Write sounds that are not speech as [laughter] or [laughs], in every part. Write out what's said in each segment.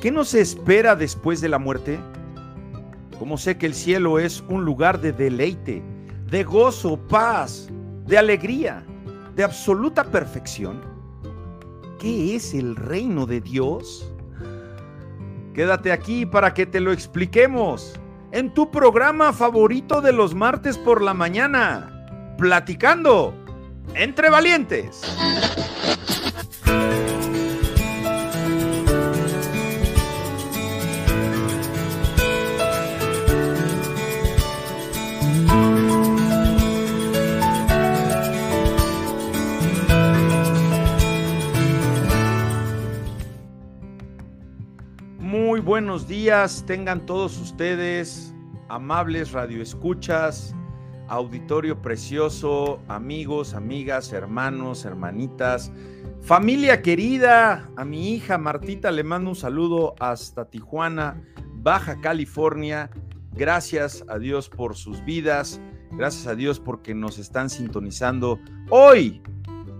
¿Qué nos espera después de la muerte? Como sé que el cielo es un lugar de deleite, de gozo, paz, de alegría, de absoluta perfección. ¿Qué es el reino de Dios? Quédate aquí para que te lo expliquemos en tu programa favorito de los martes por la mañana, platicando entre valientes. Buenos días, tengan todos ustedes, amables radioescuchas, auditorio precioso, amigos, amigas, hermanos, hermanitas, familia querida, a mi hija Martita le mando un saludo hasta Tijuana, Baja California. Gracias a Dios por sus vidas, gracias a Dios porque nos están sintonizando hoy,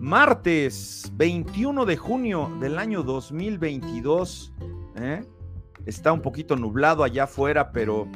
martes 21 de junio del año 2022. ¿eh? Está un poquito nublado allá afuera, pero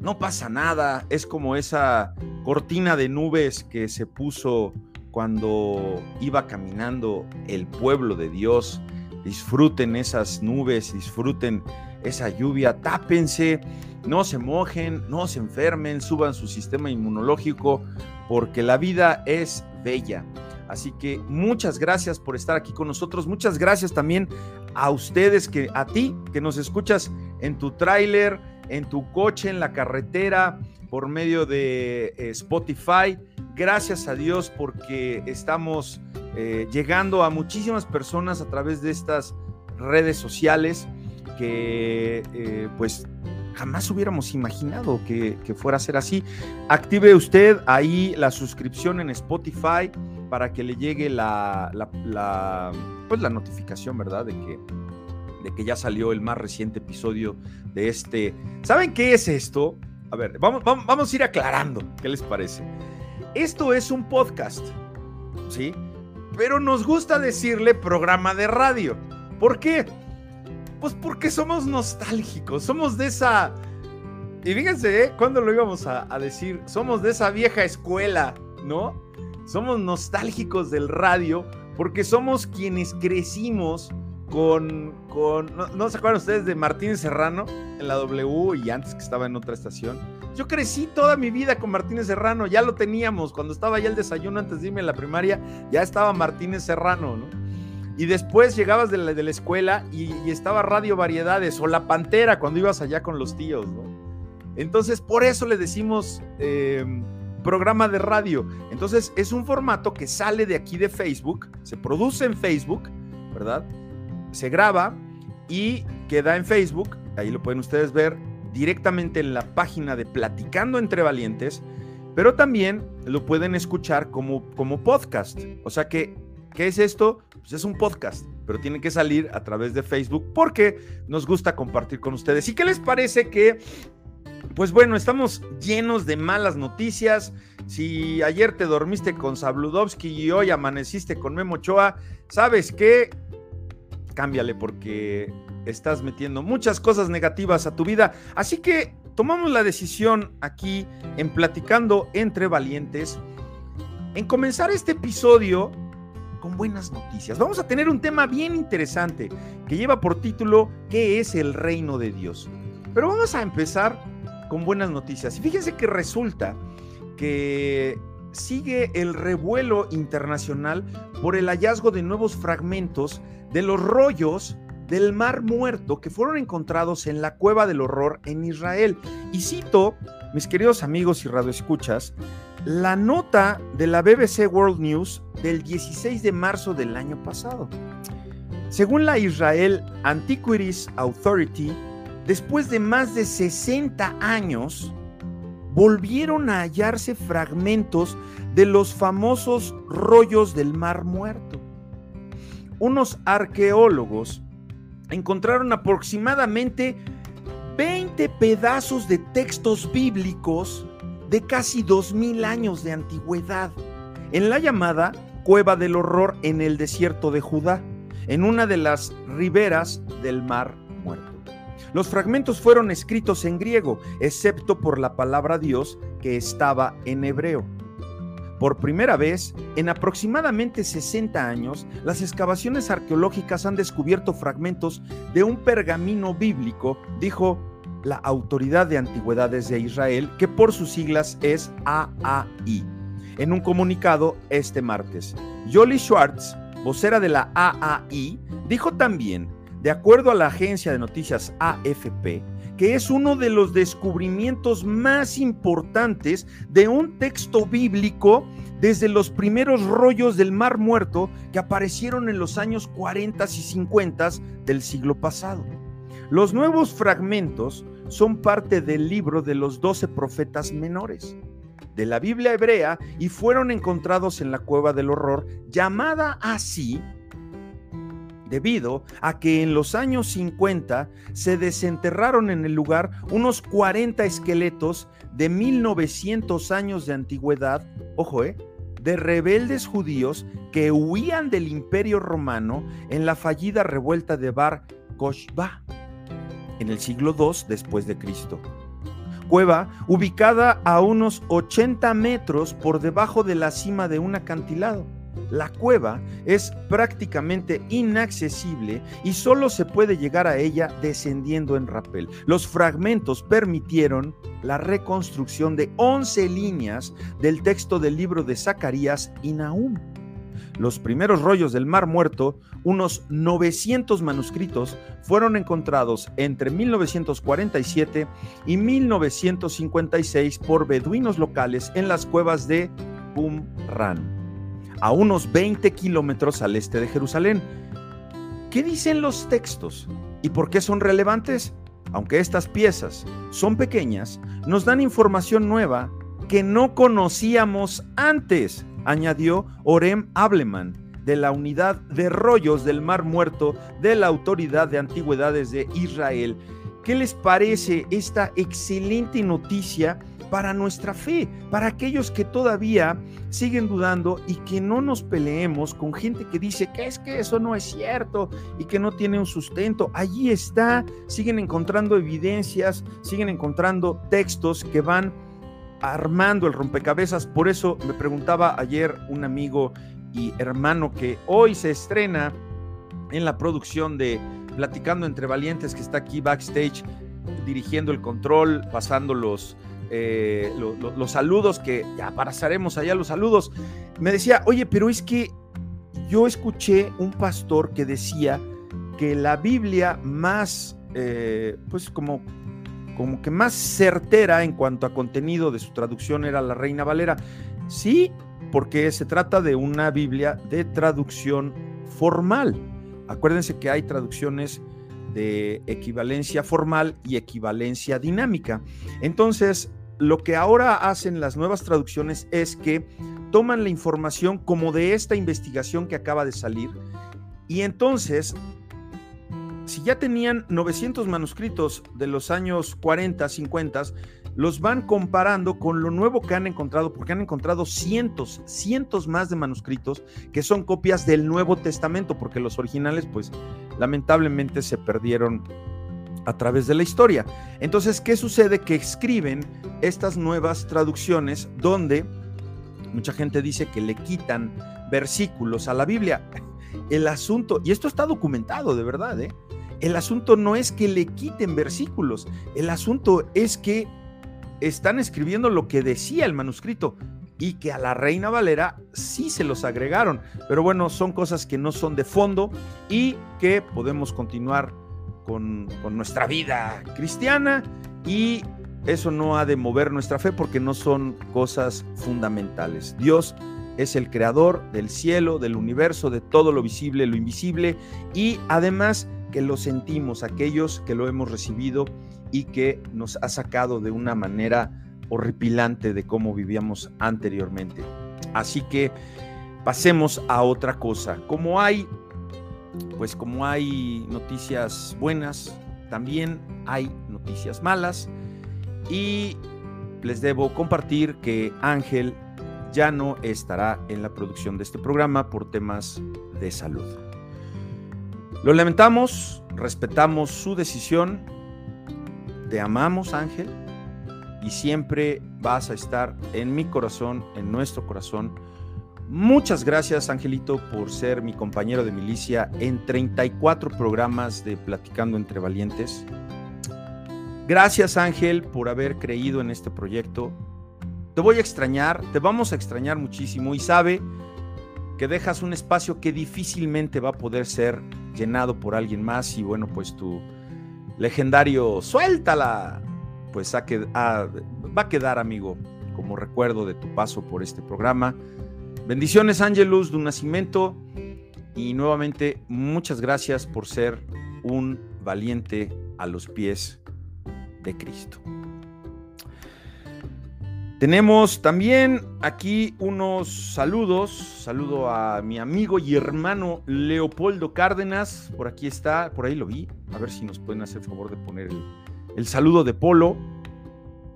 no pasa nada. Es como esa cortina de nubes que se puso cuando iba caminando el pueblo de Dios. Disfruten esas nubes, disfruten esa lluvia, tápense, no se mojen, no se enfermen, suban su sistema inmunológico, porque la vida es bella. Así que muchas gracias por estar aquí con nosotros. Muchas gracias también a ustedes, que a ti que nos escuchas en tu tráiler, en tu coche, en la carretera, por medio de eh, Spotify. Gracias a Dios porque estamos eh, llegando a muchísimas personas a través de estas redes sociales que eh, pues jamás hubiéramos imaginado que, que, fuera a ser así. Active usted ahí la suscripción en Spotify para que le llegue la, la, pues la notificación, ¿verdad? De que, de que ya salió el más reciente episodio de este. ¿Saben qué es esto? A ver, vamos, vamos, vamos a ir aclarando. ¿Qué les parece? Esto es un podcast, ¿sí? Pero nos gusta decirle programa de radio. ¿Por qué? Pues porque somos nostálgicos, somos de esa... Y fíjense, ¿eh? ¿cuándo lo íbamos a decir? Somos de esa vieja escuela, ¿no? Somos nostálgicos del radio porque somos quienes crecimos con, con ¿no, ¿no, se acuerdan ustedes de Martínez Serrano en la W y antes que estaba en otra estación? Yo crecí toda mi vida con Martínez Serrano, ya lo teníamos, cuando estaba ya el desayuno antes de irme a la primaria, ya estaba Martínez Serrano, ¿no? Y después llegabas de la, escuela y, y, estaba Radio Variedades o La Pantera cuando ibas allá con los tíos, ¿no? Entonces, por eso le decimos eh, programa de radio. Entonces, es un formato que sale de aquí de Facebook, se produce en Facebook, ¿verdad? Se graba y queda en Facebook, ahí lo pueden ustedes ver directamente en la página de Platicando entre Valientes, pero también lo pueden escuchar como, como podcast. O sea que, ¿qué es esto? Pues es un podcast, pero tiene que salir a través de Facebook porque nos gusta compartir con ustedes. ¿Y qué les parece que pues bueno, estamos llenos de malas noticias. Si ayer te dormiste con Sabludovsky y hoy amaneciste con Memo Ochoa, ¿sabes qué? Cámbiale porque estás metiendo muchas cosas negativas a tu vida. Así que tomamos la decisión aquí en Platicando entre Valientes en comenzar este episodio con buenas noticias. Vamos a tener un tema bien interesante que lleva por título ¿Qué es el reino de Dios? Pero vamos a empezar con buenas noticias. Y fíjense que resulta que sigue el revuelo internacional por el hallazgo de nuevos fragmentos de los rollos del Mar Muerto que fueron encontrados en la Cueva del Horror en Israel. Y cito, mis queridos amigos y radioescuchas, la nota de la BBC World News del 16 de marzo del año pasado. Según la Israel Antiquities Authority, después de más de 60 años, volvieron a hallarse fragmentos de los famosos rollos del Mar Muerto. Unos arqueólogos encontraron aproximadamente 20 pedazos de textos bíblicos de casi 2000 años de antigüedad en la llamada Cueva del Horror en el desierto de Judá, en una de las riberas del Mar. Los fragmentos fueron escritos en griego, excepto por la palabra Dios que estaba en hebreo. Por primera vez, en aproximadamente 60 años, las excavaciones arqueológicas han descubierto fragmentos de un pergamino bíblico, dijo la Autoridad de Antigüedades de Israel, que por sus siglas es AAI, en un comunicado este martes. Jolie Schwartz, vocera de la AAI, dijo también, de acuerdo a la agencia de noticias AFP, que es uno de los descubrimientos más importantes de un texto bíblico desde los primeros rollos del Mar Muerto que aparecieron en los años 40 y 50 del siglo pasado. Los nuevos fragmentos son parte del libro de los doce profetas menores de la Biblia hebrea y fueron encontrados en la cueva del horror, llamada así debido a que en los años 50 se desenterraron en el lugar unos 40 esqueletos de 1900 años de antigüedad, ojo, eh, de rebeldes judíos que huían del imperio romano en la fallida revuelta de Bar Kokhba en el siglo II después de Cristo. Cueva ubicada a unos 80 metros por debajo de la cima de un acantilado la cueva es prácticamente inaccesible y solo se puede llegar a ella descendiendo en rapel. Los fragmentos permitieron la reconstrucción de 11 líneas del texto del libro de Zacarías y Nahum. Los primeros rollos del Mar Muerto, unos 900 manuscritos, fueron encontrados entre 1947 y 1956 por beduinos locales en las cuevas de Qumran a unos 20 kilómetros al este de Jerusalén. ¿Qué dicen los textos y por qué son relevantes? Aunque estas piezas son pequeñas, nos dan información nueva que no conocíamos antes, añadió Orem Ableman de la unidad de rollos del Mar Muerto de la Autoridad de Antigüedades de Israel. ¿Qué les parece esta excelente noticia para nuestra fe, para aquellos que todavía siguen dudando y que no nos peleemos con gente que dice que es que eso no es cierto y que no tiene un sustento. Allí está, siguen encontrando evidencias, siguen encontrando textos que van armando el rompecabezas. Por eso me preguntaba ayer un amigo y hermano que hoy se estrena en la producción de Platicando entre Valientes, que está aquí backstage dirigiendo el control, pasando los, eh, los saludos, que ya pasaremos allá los saludos, me decía, oye, pero es que yo escuché un pastor que decía que la Biblia más, eh, pues como, como que más certera en cuanto a contenido de su traducción era la Reina Valera. Sí, porque se trata de una Biblia de traducción formal. Acuérdense que hay traducciones de equivalencia formal y equivalencia dinámica. Entonces, lo que ahora hacen las nuevas traducciones es que toman la información como de esta investigación que acaba de salir y entonces, si ya tenían 900 manuscritos de los años 40, 50, los van comparando con lo nuevo que han encontrado, porque han encontrado cientos, cientos más de manuscritos que son copias del Nuevo Testamento, porque los originales, pues, lamentablemente se perdieron a través de la historia. Entonces, ¿qué sucede? Que escriben estas nuevas traducciones donde mucha gente dice que le quitan versículos a la Biblia. [laughs] El asunto, y esto está documentado de verdad, ¿eh? el asunto no es que le quiten versículos, el asunto es que están escribiendo lo que decía el manuscrito y que a la Reina Valera sí se los agregaron. Pero bueno, son cosas que no son de fondo y que podemos continuar con, nuestra vida cristiana y eso no ha de mover nuestra fe porque no son cosas fundamentales. Dios es el creador del cielo, del universo, de todo lo visible, lo invisible y además que lo sentimos, aquellos que lo hemos recibido y que nos ha sacado de una manera horripilante de cómo vivíamos anteriormente. Así que pasemos a otra cosa. Como hay pues como hay noticias buenas, también hay noticias malas y les debo compartir que Ángel ya no estará en la producción de este programa por temas de salud. Lo lamentamos, respetamos su decisión te amamos, Ángel, y siempre vas a estar en mi corazón, en nuestro corazón. Muchas gracias, Angelito, por ser mi compañero de milicia en 34 programas de Platicando entre Valientes. Gracias, Ángel, por haber creído en este proyecto. Te voy a extrañar, te vamos a extrañar muchísimo y sabe que dejas un espacio que difícilmente va a poder ser llenado por alguien más y bueno, pues tu legendario suéltala, pues va a quedar, amigo, como recuerdo de tu paso por este programa. Bendiciones, Ángelus, de un nacimiento. Y nuevamente, muchas gracias por ser un valiente a los pies de Cristo. Tenemos también aquí unos saludos. Saludo a mi amigo y hermano Leopoldo Cárdenas. Por aquí está, por ahí lo vi. A ver si nos pueden hacer favor de poner el, el saludo de Polo.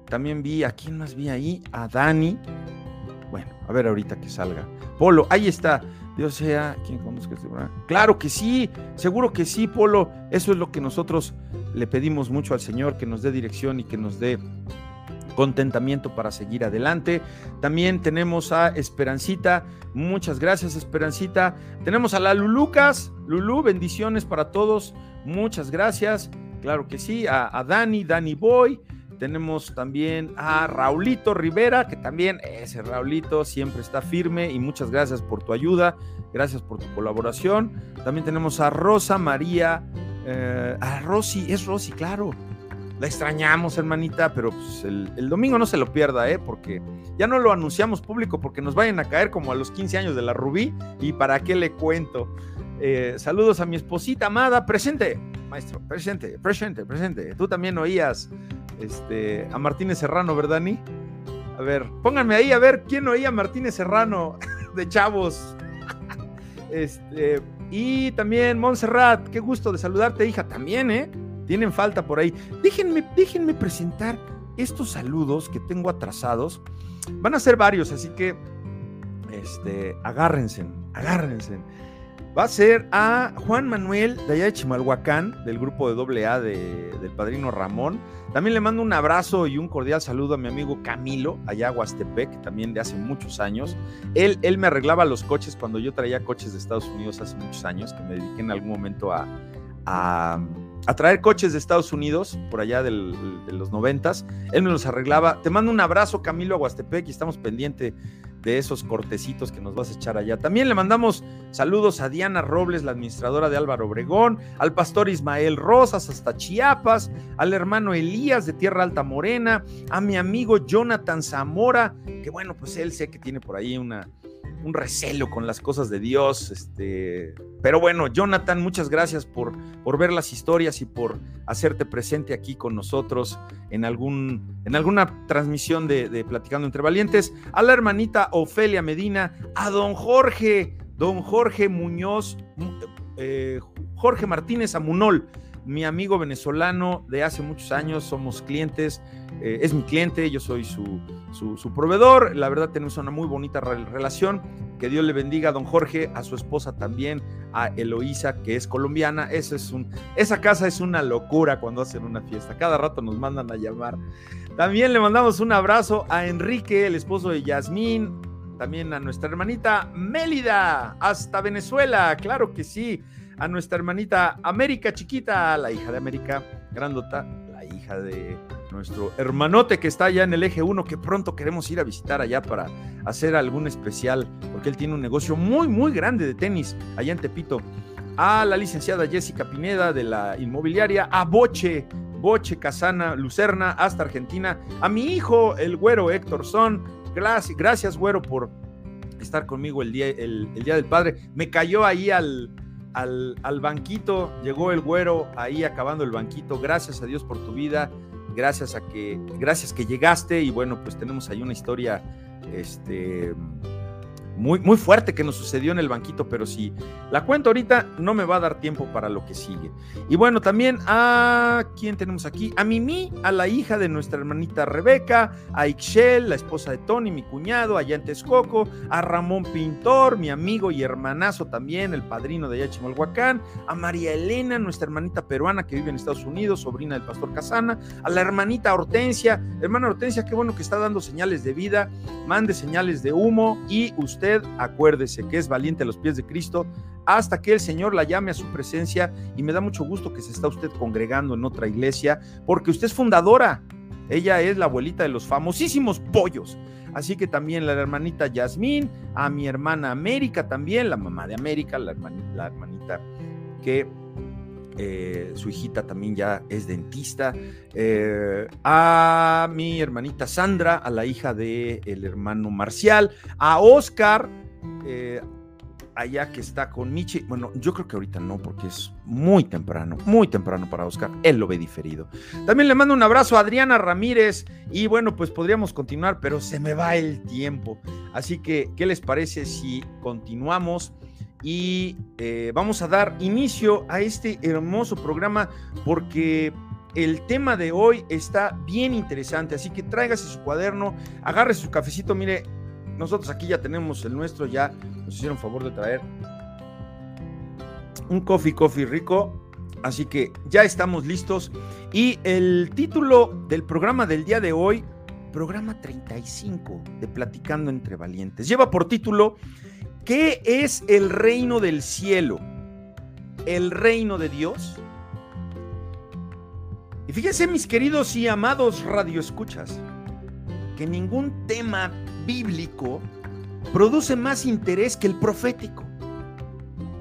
También vi, ¿a quién más vi ahí? A Dani. Bueno, a ver ahorita que salga. Polo, ahí está. Dios sea, ¿quién conozca este programa? Claro que sí, seguro que sí, Polo. Eso es lo que nosotros le pedimos mucho al Señor, que nos dé dirección y que nos dé contentamiento para seguir adelante. También tenemos a Esperancita. Muchas gracias, Esperancita. Tenemos a la Lulucas. Lulu, bendiciones para todos. Muchas gracias. Claro que sí. A, a Dani, Dani Boy. Tenemos también a Raulito Rivera, que también ese Raulito siempre está firme y muchas gracias por tu ayuda, gracias por tu colaboración. También tenemos a Rosa María, eh, a Rosy, es Rosy, claro. La extrañamos, hermanita, pero pues, el, domingo no se lo pierda, ¿eh? Porque ya no lo anunciamos público porque nos vayan a caer como a los 15 años de la Rubí y para qué le cuento. Eh, saludos a mi esposita amada, presente, maestro, presente, presente, presente. Tú también oías este, a Martínez Serrano, ¿verdad, Ni? A ver, pónganme ahí a ver quién oía a Martínez Serrano [laughs] de Chavos. [laughs] Este, y también Montserrat, qué gusto de saludarte, hija, también, ¿eh? Tienen falta por ahí. Déjenme, presentar estos saludos que tengo atrasados. Van a ser varios, así que este, agárrense, agárrense va a ser a Juan Manuel de allá de Chimalhuacán, del grupo de AA de, del padrino Ramón. También le mando un abrazo y un cordial saludo a mi amigo Camilo, allá a Huastepec, también de hace muchos años. Él, él me arreglaba los coches cuando yo traía coches de Estados Unidos hace muchos años, que me dediqué en algún momento a, a, traer coches de Estados Unidos, por allá de los noventas. Él me los arreglaba. Te mando un abrazo, Camilo, a Huastepec, y estamos pendientes de esos cortecitos que nos vas a echar allá. También le mandamos saludos a Diana Robles, la administradora de Álvaro Obregón, al pastor Ismael Rosas hasta Chiapas, al hermano Elías de Tierra Alta Morena, a mi amigo Jonathan Zamora, que bueno, pues él sé que tiene por ahí una, un recelo con las cosas de Dios. Este, pero bueno, Jonathan, muchas gracias por, por ver las historias y por hacerte presente aquí con nosotros en, algún, en alguna transmisión de, Platicando entre Valientes. A la hermanita Ofelia Medina, a don Jorge, don Jorge Muñoz, eh, Jorge Martínez Amunol mi amigo venezolano de hace muchos años, somos clientes, eh, es mi cliente, yo soy su, su, proveedor, la verdad tenemos una muy bonita relación, que Dios le bendiga a don Jorge, a su esposa también, a Eloísa, que es colombiana, es un, esa casa es una locura cuando hacen una fiesta, cada rato nos mandan a llamar. También le mandamos un abrazo a Enrique, el esposo de Yasmín, también a nuestra hermanita Mélida, hasta Venezuela, claro que sí a nuestra hermanita América chiquita, la hija de América grandota, la hija de nuestro hermanote que está allá en el eje 1, que pronto queremos ir a visitar allá para hacer algún especial, porque él tiene un negocio muy, muy grande de tenis allá en Tepito. A la licenciada Jessica Pineda de la inmobiliaria, a Boche, Boche Casana Lucerna, hasta Argentina, a mi hijo, el güero Héctor Son, gracias, gracias güero por estar conmigo el día, el día del padre. Me cayó ahí al, al, banquito, llegó el güero ahí acabando el banquito, gracias a Dios por tu vida, gracias a que, gracias que llegaste y bueno, pues tenemos ahí una historia, este, muy, muy fuerte que nos sucedió en el banquito, pero si la cuento ahorita, no me va a dar tiempo para lo que sigue. Y bueno, también a quién tenemos aquí, a Mimi, a la hija de nuestra hermanita Rebeca, a Ixchel, la esposa de Tony, mi cuñado, allá en Texcoco, a Ramón Pintor, mi amigo y hermanazo también, el padrino de allá Chimalhuacán, a María Elena, nuestra hermanita peruana que vive en Estados Unidos, sobrina del pastor Casana, a la hermanita Hortensia, hermana Hortensia, qué bueno que está dando señales de vida, mande señales de humo y usted acuérdese que es valiente a los pies de Cristo hasta que el Señor la llame a su presencia y me da mucho gusto que se está usted congregando en otra iglesia porque usted es fundadora. Ella es la abuelita de los famosísimos pollos. Así que también la hermanita Yasmín, a mi hermana América también, la mamá de América, la hermanita, que eh, su hijita también ya es dentista, eh, a mi hermanita Sandra, a la hija del el hermano Marcial, a Oscar, eh, allá que está con Michi. Bueno, yo creo que ahorita no, porque es muy temprano, muy temprano para Oscar. Él lo ve diferido. También le mando un abrazo a Adriana Ramírez. Y bueno, pues podríamos continuar, pero se me va el tiempo. Así que, ¿qué les parece si continuamos? Y eh, vamos a dar inicio a este hermoso programa porque el tema de hoy está bien interesante, así que tráigase su cuaderno, agarre su cafecito, mire, nosotros aquí ya tenemos el nuestro, ya nos hicieron favor de traer un coffee coffee rico. Así que ya estamos listos. Y el título del programa del día de hoy, programa 35 de Platicando entre Valientes, lleva por título ¿Qué es el reino del cielo? ¿El reino de Dios? Y fíjense, mis queridos y amados radioescuchas, que ningún tema bíblico produce más interés que el profético.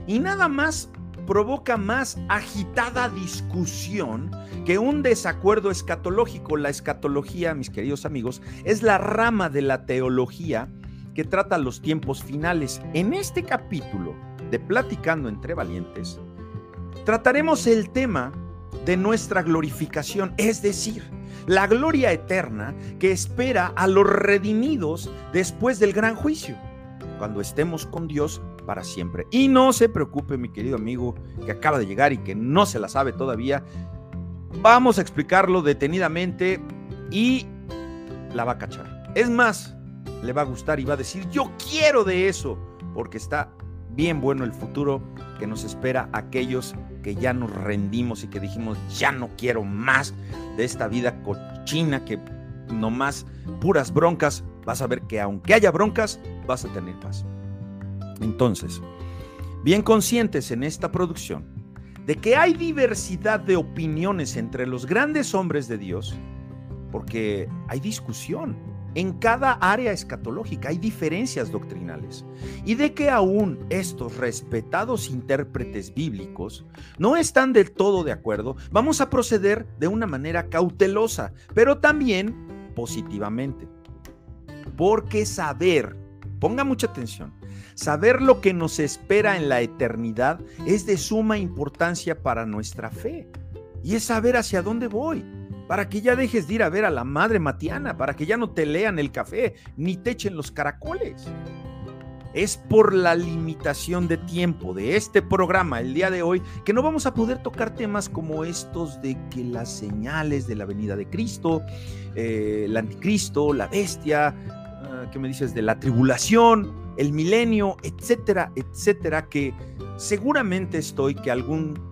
Y nada más provoca más agitada discusión que un desacuerdo escatológico. La escatología, mis queridos amigos, es la rama de la teología que trata los tiempos finales. En este capítulo de Platicando entre Valientes, trataremos el tema de nuestra glorificación, es decir, la gloria eterna que espera a los redimidos después del gran juicio, cuando estemos con Dios para siempre. Y no se preocupe, mi querido amigo que acaba de llegar y que no se la sabe todavía, vamos a explicarlo detenidamente y la va a cachar. Es más, le va a gustar y va a decir, yo quiero de eso, porque está bien bueno el futuro que nos espera aquellos que ya nos rendimos y que dijimos, ya no quiero más de esta vida cochina que nomás puras broncas, vas a ver que aunque haya broncas, vas a tener paz. Entonces, bien conscientes en esta producción de que hay diversidad de opiniones entre los grandes hombres de Dios, porque hay discusión, en cada área escatológica hay diferencias doctrinales. Y de que aún estos respetados intérpretes bíblicos no están del todo de acuerdo, vamos a proceder de una manera cautelosa, pero también positivamente. Porque saber, ponga mucha atención, saber lo que nos espera en la eternidad es de suma importancia para nuestra fe. Y es saber hacia dónde voy para que ya dejes de ir a ver a la madre Matiana, para que ya no te lean el café ni te echen los caracoles. Es por la limitación de tiempo de este programa el día de hoy que no vamos a poder tocar temas como estos de que las señales de la venida de Cristo, eh, el anticristo, la bestia, ah, ¿qué me dices? De la tribulación, el milenio, etcétera, etcétera, que seguramente estoy que algún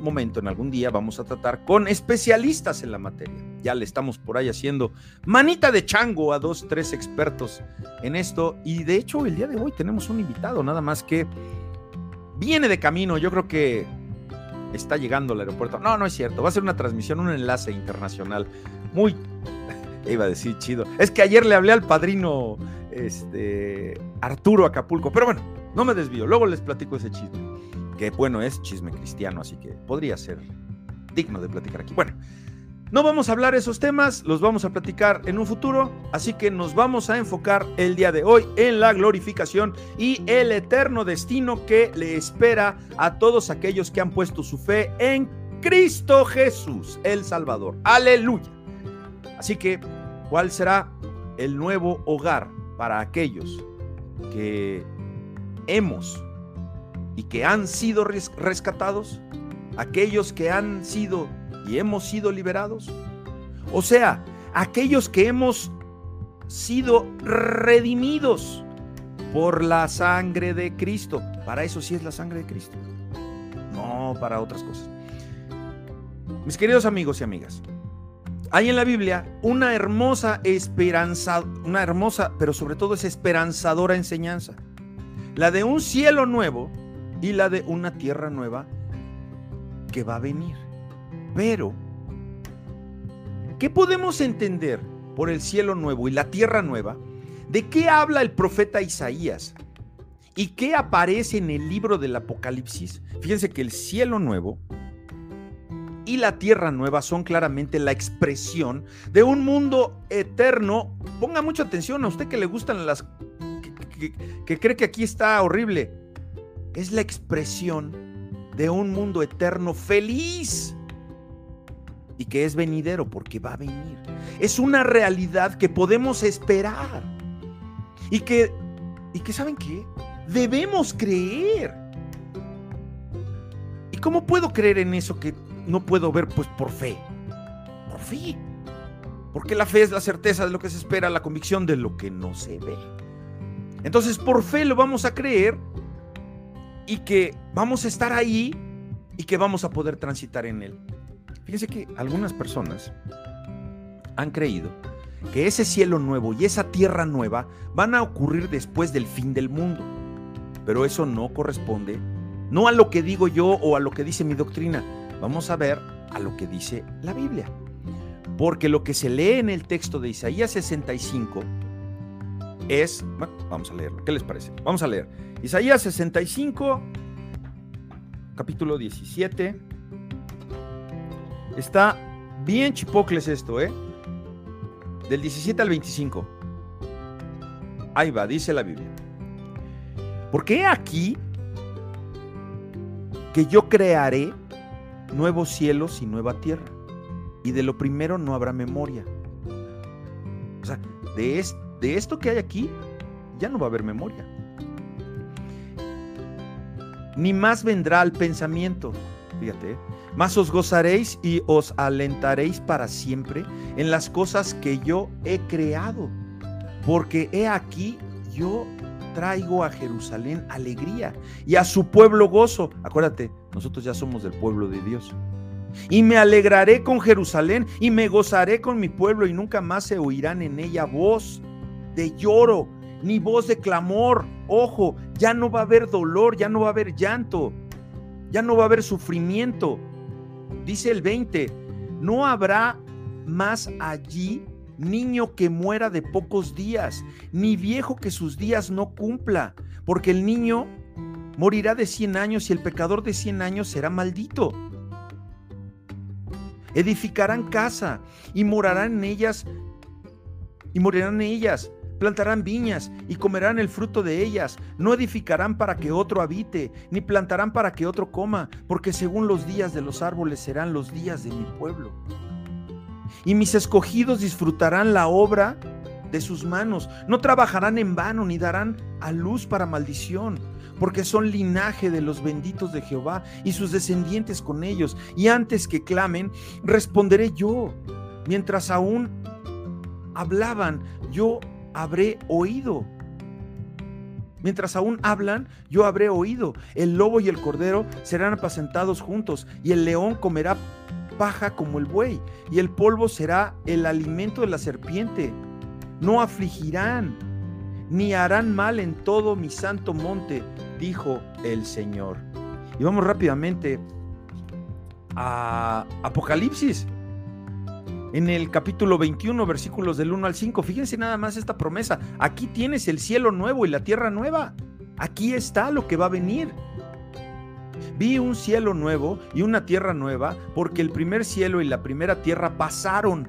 momento, en algún día, vamos a tratar con especialistas en la materia. Ya le estamos por ahí haciendo manita de chango a dos, tres expertos en esto. Y de hecho, el día de hoy tenemos un invitado, nada más que viene de camino. Yo creo que está llegando al aeropuerto. No, no es cierto. Va a ser una transmisión, un enlace internacional. Muy, [laughs] iba a decir chido. Es que ayer le hablé al padrino este, Arturo Acapulco. Pero bueno, no me desvío. Luego les platico ese chisme que bueno, es chisme cristiano, así que podría ser digno de platicar aquí. Bueno, no vamos a hablar esos temas, los vamos a platicar en un futuro, así que nos vamos a enfocar el día de hoy en la glorificación y el eterno destino que le espera a todos aquellos que han puesto su fe en Cristo Jesús, el Salvador. Aleluya. Así que, ¿cuál será el nuevo hogar para aquellos que hemos y que han sido rescatados, aquellos que han sido y hemos sido liberados, o sea, aquellos que hemos sido redimidos por la sangre de Cristo. Para eso sí es la sangre de Cristo, no para otras cosas. Mis queridos amigos y amigas, hay en la Biblia una hermosa esperanza, una hermosa, pero sobre todo es esperanzadora enseñanza. La de un cielo nuevo y la de una tierra nueva que va a venir. Pero, ¿qué podemos entender por el cielo nuevo y la tierra nueva? ¿De qué habla el profeta Isaías? ¿Y qué aparece en el libro del Apocalipsis? Fíjense que el cielo nuevo y la tierra nueva son claramente la expresión de un mundo eterno. Ponga mucha atención a usted que le gustan las... que, cree que aquí está horrible. Es la expresión de un mundo eterno feliz y que es venidero porque va a venir. Es una realidad que podemos esperar y que, y que ¿saben qué? Debemos creer. ¿Y cómo puedo creer en eso que no puedo ver pues por fe. Por fe. Porque la fe es la certeza de lo que se espera, la convicción de lo que no se ve. Entonces por fe lo vamos a creer y que vamos a estar ahí y que vamos a poder transitar en él. Fíjense que algunas personas han creído que ese cielo nuevo y esa tierra nueva van a ocurrir después del fin del mundo. Pero eso no corresponde no a lo que digo yo o a lo que dice mi doctrina, Vamos a ver a lo que dice la Biblia. Porque lo que se lee en el texto de Isaías 65 es, vamos a leerlo, ¿qué les parece? Vamos a leer. Isaías 65, capítulo 17. Está bien chipocles esto, ¿eh? Del 17 al 25. Ahí va, dice la Biblia. Porque aquí que yo crearé nuevos cielos y nueva tierra. Y de lo primero no habrá memoria. O sea, de, de esto que hay aquí, ya no va a haber memoria. Ni más vendrá al pensamiento. Fíjate, ¿eh? más os gozaréis y os alentaréis para siempre en las cosas que yo he creado. Porque he aquí, yo traigo a Jerusalén alegría y a su pueblo gozo. Acuérdate, nosotros ya somos del pueblo de Dios. Y me alegraré con Jerusalén y me gozaré con mi pueblo y nunca más se oirán en ella voz de lloro ni voz de clamor. Ojo, ya no va a haber dolor, ya no va a haber llanto, ya no va a haber sufrimiento. Dice el 20, no habrá más allí niño que muera de pocos días, ni viejo que sus días no cumpla, porque el niño morirá de cien años y el pecador de cien años será maldito. Edificarán casa y morarán en ellas, y morirán en ellas, plantarán viñas y comerán el fruto de ellas. No edificarán para que otro habite, ni plantarán para que otro coma, porque según los días de los árboles serán los días de mi pueblo y mis escogidos disfrutarán la obra de sus manos. No trabajarán en vano ni darán a luz para maldición, porque son linaje de los benditos de Jehová y sus descendientes con ellos. Y antes que clamen, responderé yo. Mientras aún hablaban, yo habré oído. Mientras aún hablan, yo habré oído. El lobo y el cordero serán apacentados juntos, y el león comerá paja como el buey, y el polvo será el alimento de la serpiente. No afligirán, ni harán mal en todo mi santo monte, dijo el Señor. Y vamos rápidamente a Apocalipsis. En el capítulo 21, versículos del 1 al 5, fíjense nada más esta promesa. Aquí tienes el cielo nuevo y la tierra nueva. Aquí está lo que va a venir. Vi un cielo nuevo y una tierra nueva, porque el primer cielo y la primera tierra pasaron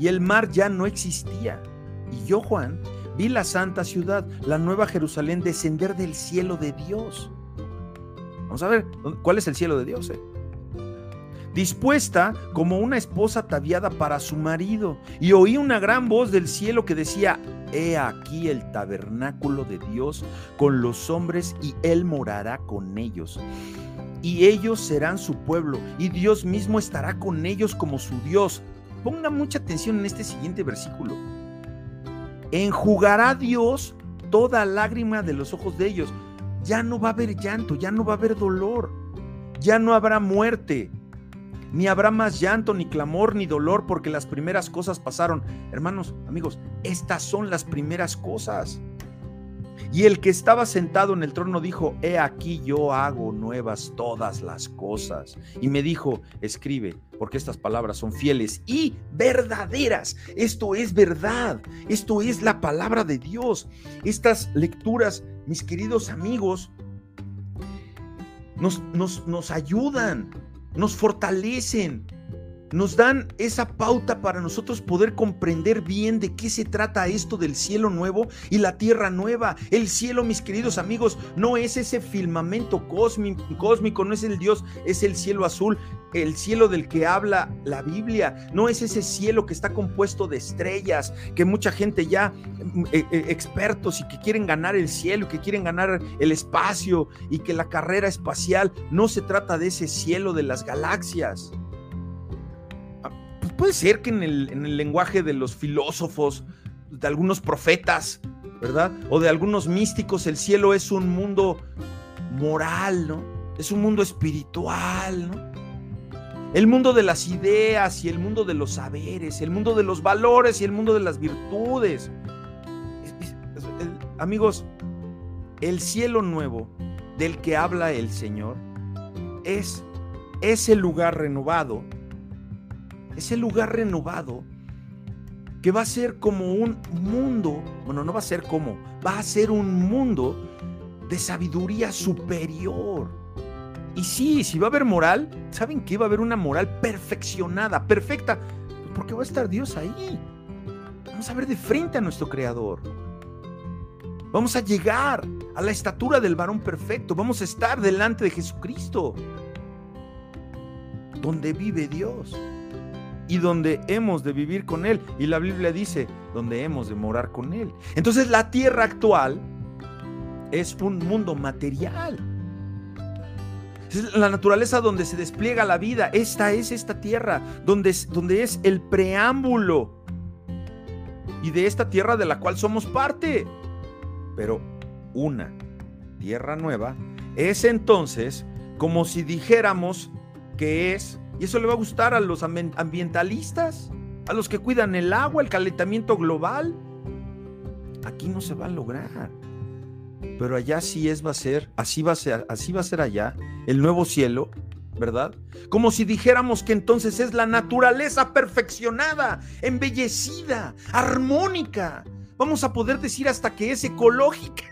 y el mar ya no existía. Y yo, Juan, vi la santa ciudad, la nueva Jerusalén, descender del cielo de Dios. Vamos a ver, ¿cuál es el cielo de Dios? Eh? Dispuesta como una esposa ataviada para su marido. Y oí una gran voz del cielo que decía, he aquí el tabernáculo de Dios con los hombres y Él morará con ellos. Y ellos serán su pueblo y Dios mismo estará con ellos como su Dios. Ponga mucha atención en este siguiente versículo. Enjugará Dios toda lágrima de los ojos de ellos. Ya no va a haber llanto, ya no va a haber dolor, ya no habrá muerte, ni habrá más llanto, ni clamor, ni dolor, porque las primeras cosas pasaron. Hermanos, amigos, estas son las primeras cosas. Y el que estaba sentado en el trono dijo, he aquí yo hago nuevas todas las cosas. Y me dijo, escribe, porque estas palabras son fieles y verdaderas. Esto es verdad, esto es la palabra de Dios. Estas lecturas, mis queridos amigos, nos, nos, nos ayudan, nos fortalecen, nos dan esa pauta para nosotros poder comprender bien de qué se trata esto del cielo nuevo y la tierra nueva. El cielo, mis queridos amigos, no es ese firmamento cósmico, no es el Dios, es el cielo azul, el cielo del que habla la Biblia, no es ese cielo que está compuesto de estrellas, que mucha gente ya, mm, eh, eh, expertos y que quieren ganar el cielo, que quieren ganar el espacio y que la carrera espacial, no se trata de ese cielo de las galaxias puede ser que en el, lenguaje de los filósofos, de algunos profetas, ¿verdad? O de algunos místicos, el cielo es un mundo moral, ¿no? Es un mundo espiritual, ¿no? El mundo de las ideas y el mundo de los saberes, el mundo de los valores y el mundo de las virtudes. amigos, el cielo nuevo del que habla el Señor es ese lugar renovado ese lugar renovado que va a ser como un mundo, bueno, no va a ser como, va a ser un mundo de sabiduría superior. Y sí, si va a haber moral, ¿saben qué? Va a haber una moral perfeccionada, perfecta, porque va a estar Dios ahí. Vamos a ver de frente a nuestro Creador. Vamos a llegar a la estatura del varón perfecto. Vamos a estar delante de Jesucristo, donde vive Dios y donde hemos de vivir con Él. Y la Biblia dice, donde hemos de morar con Él. Entonces la tierra actual es un mundo material. Es la naturaleza donde se despliega la vida. Esta es esta tierra, donde, donde es el preámbulo. Y de esta tierra de la cual somos parte. Pero una tierra nueva es entonces como si dijéramos que es y eso le va a gustar a los ambientalistas, a los que cuidan el agua, el calentamiento global. Aquí no se va a lograr. Pero allá sí es va a ser, así va a ser, así va a ser allá, el nuevo cielo, ¿verdad? Como si dijéramos que entonces es la naturaleza perfeccionada, embellecida, armónica. Vamos a poder decir hasta que es ecológica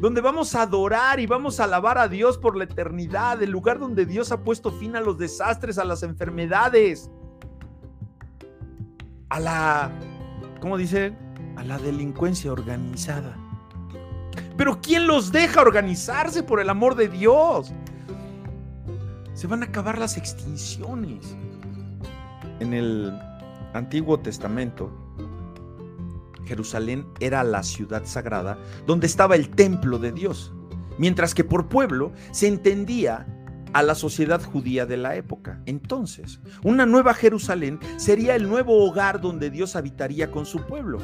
donde vamos a adorar y vamos a alabar a Dios por la eternidad, el lugar donde Dios ha puesto fin a los desastres, a las enfermedades, a la, ¿cómo dice? A la delincuencia organizada. Pero ¿quién los deja organizarse por el amor de Dios? Se van a acabar las extinciones. En el Antiguo Testamento, Jerusalén era la ciudad sagrada donde estaba el templo de Dios, mientras que por pueblo se entendía a la sociedad judía de la época. Entonces, una nueva Jerusalén sería el nuevo hogar donde Dios habitaría con su pueblo.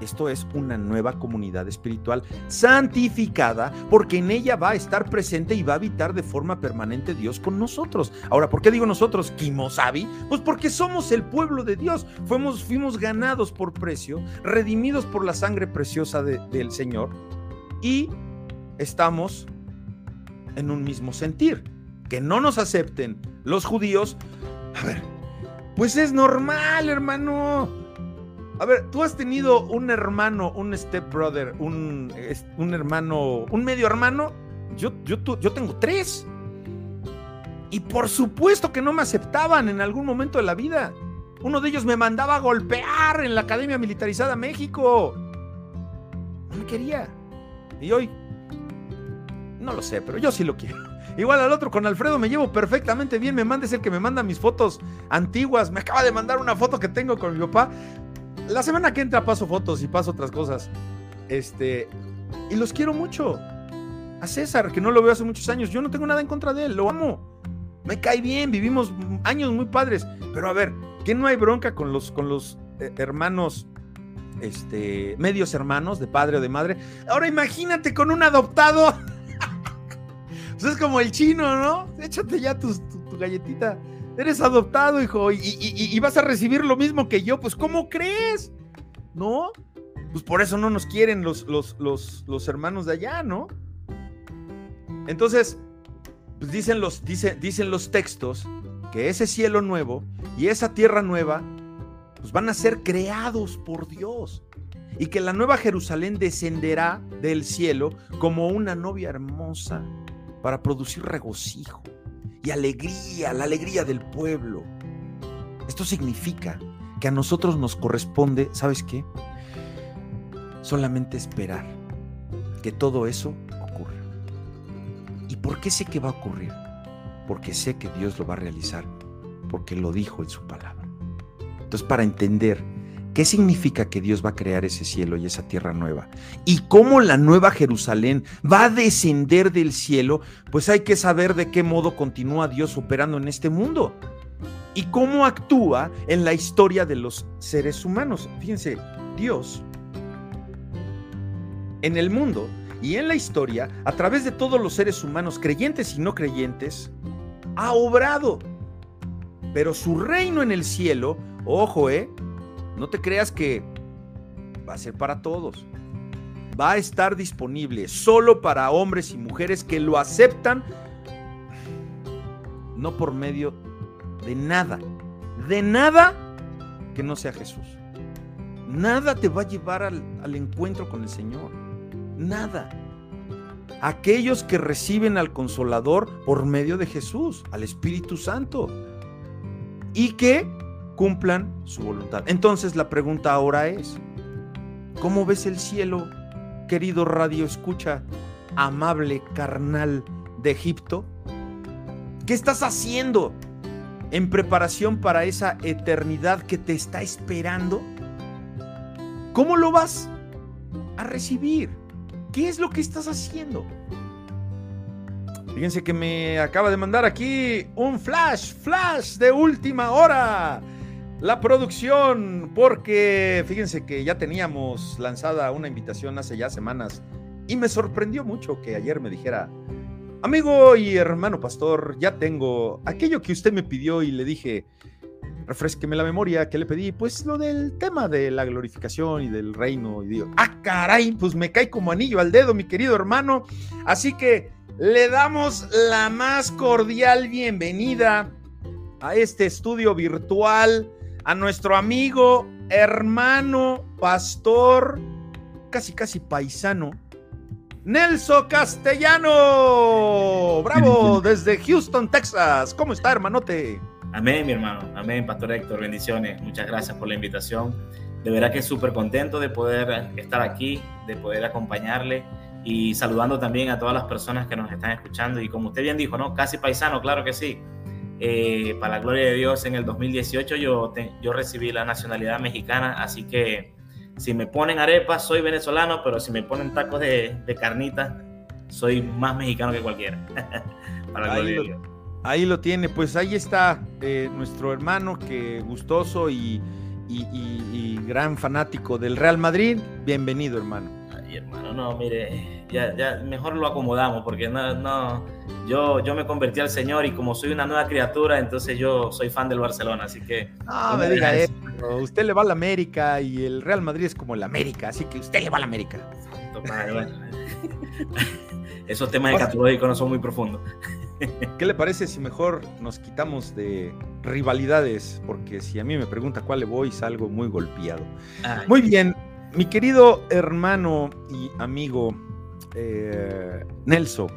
Esto es una nueva comunidad espiritual santificada porque en ella va a estar presente y va a habitar de forma permanente Dios con nosotros. Ahora, ¿por qué digo nosotros, Kimosabi? Pues porque somos el pueblo de Dios. Fuimos, fuimos ganados por precio, redimidos por la sangre preciosa del Señor y estamos en un mismo sentir. Que no nos acepten los judíos. A ver, pues es normal, hermano. A ver, tú has tenido un hermano, un stepbrother, un, un hermano, un medio hermano. Yo, yo, yo tengo tres. Y por supuesto que no me aceptaban en algún momento de la vida. Uno de ellos me mandaba a golpear en la Academia Militarizada México. No me quería. Y hoy, no lo sé, pero yo sí lo quiero. [laughs] Igual al otro, con Alfredo me llevo perfectamente bien. Me manda, es el que me manda mis fotos antiguas. Me acaba de mandar una foto que tengo con mi papá la semana que entra paso fotos y paso otras cosas. Este, y los quiero mucho. A César, que no lo veo hace muchos años, yo no tengo nada en contra de él, lo amo. Me cae bien, vivimos años muy padres. Pero a ver, ¿qué no hay bronca con los, con los eh, hermanos, este, medios hermanos de padre o de madre? Ahora imagínate con un adoptado. [laughs] pues es como el chino, ¿no? Échate ya tu, galletita. Eres adoptado, hijo, y, vas a recibir lo mismo que yo. Pues, ¿cómo crees? ¿No? Pues por eso no nos quieren los, los, los, hermanos de allá, ¿no? Entonces, pues dicen los, dicen los textos que ese cielo nuevo y esa tierra nueva pues van a ser creados por Dios y que la nueva Jerusalén descenderá del cielo como una novia hermosa para producir regocijo y alegría, la alegría del pueblo. Esto significa que a nosotros nos corresponde, ¿sabes qué? Solamente esperar que todo eso ocurra. ¿Y por qué sé que va a ocurrir? Porque sé que Dios lo va a realizar, porque lo dijo en su palabra. Entonces, para entender qué significa que Dios va a crear ese cielo y esa tierra nueva y cómo la nueva Jerusalén va a descender del cielo, pues hay que saber de qué modo continúa Dios operando en este mundo y cómo actúa en la historia de los seres humanos. Fíjense, Dios en el mundo y en la historia, a través de todos los seres humanos, creyentes y no creyentes, ha obrado. Pero su reino en el cielo, ojo, eh, no te creas que va a ser para todos. Va a estar disponible solo para hombres y mujeres que lo aceptan, no por medio de nada, de nada que no sea Jesús. Nada te va a llevar al, al encuentro con el Señor. Nada. Aquellos que reciben al consolador por medio de Jesús, al Espíritu Santo. Y que cumplan su voluntad. Entonces la pregunta ahora es, ¿cómo ves el cielo, querido radio escucha, amable carnal de Egipto? ¿Qué estás haciendo en preparación para esa eternidad que te está esperando? ¿Cómo lo vas a recibir? ¿Qué es lo que estás haciendo? Fíjense que me acaba de mandar aquí un flash, flash de última hora. La producción, porque fíjense que ya teníamos lanzada una invitación hace ya semanas y me sorprendió mucho que ayer me dijera, amigo y hermano pastor, ya tengo aquello que usted me pidió y le dije, refresqueme la memoria, que le pedí? Pues lo del tema de la glorificación y del reino. Y digo, ah, caray, pues me cae como anillo al dedo, mi querido hermano. Así que le damos la más cordial bienvenida a este estudio virtual, a nuestro amigo, hermano, pastor, casi casi paisano, Nelson Castellano. Bravo, [laughs] desde Houston, Texas. ¿Cómo está, hermanote? Amén, mi hermano. Amén, Pastor Héctor. Bendiciones. Muchas gracias por la invitación. De verdad que súper contento de poder estar aquí, de poder acompañarle y saludando también a todas las personas que nos están escuchando. Y como usted bien dijo, ¿no? Casi paisano, claro que sí. Eh, para la gloria de Dios, en el 2018 yo, yo recibí la nacionalidad mexicana, así que si me ponen arepas, soy venezolano, pero si me ponen tacos de, de carnita, soy más mexicano que cualquiera. [laughs] para la gloria de Dios. Ahí lo tiene, pues ahí está eh, nuestro hermano que gustoso y, gran fanático del Real Madrid. Bienvenido, hermano. Ay, hermano, no, mire, ya, ya mejor lo acomodamos porque no, no, yo, yo me convertí al Señor y como soy una nueva criatura, entonces yo soy fan del Barcelona, así que... No, me diga eso. Usted le va a la América y el Real Madrid es como la América, así que usted le va a la América. [laughs] Esos temas escatológicos no son muy profundos. ¿Qué le parece si mejor nos quitamos de rivalidades? Porque si a mí me pregunta cuál le voy, salgo muy golpeado. Muy bien, mi querido hermano y amigo eh, Nelson.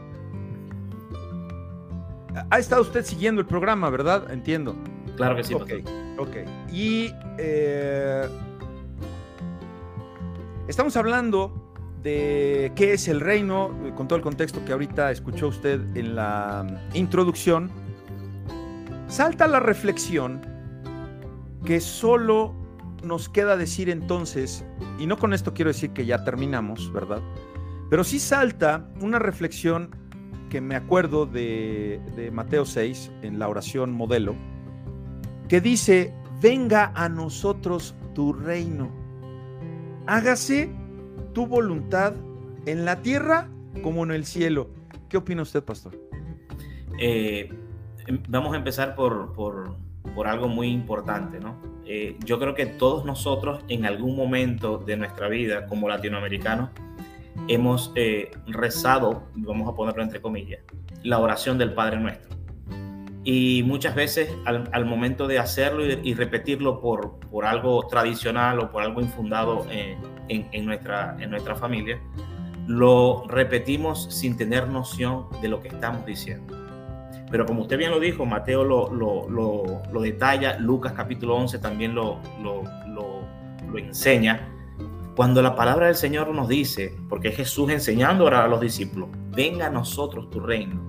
Ha estado usted siguiendo el programa, ¿verdad? Entiendo. Claro que sí. Ok, ok. Y eh, estamos hablando de qué es el reino, con todo el contexto que ahorita escuchó usted en la introducción, salta la reflexión que solo nos queda decir entonces, y no con esto quiero decir que ya terminamos, ¿verdad? Pero sí salta una reflexión que me acuerdo de, Mateo 6 en la oración modelo, que dice, venga a nosotros tu reino, hágase tu voluntad en la tierra como en el cielo. ¿Qué opina usted, pastor? Eh, em, vamos a empezar por, por algo muy importante, ¿no? Eh, yo creo que todos nosotros en algún momento de nuestra vida como latinoamericanos hemos eh, rezado, vamos a ponerlo entre comillas, la oración del Padre Nuestro. Y muchas veces al, momento de hacerlo y, y, repetirlo por, por algo tradicional o por algo infundado en, en, nuestra, en nuestra familia, lo repetimos sin tener noción de lo que estamos diciendo. Pero como usted bien lo dijo, Mateo lo, lo, lo, detalla, Lucas capítulo 11 también lo, enseña. Cuando la palabra del Señor nos dice, porque es Jesús enseñando ahora a los discípulos, venga a nosotros tu reino.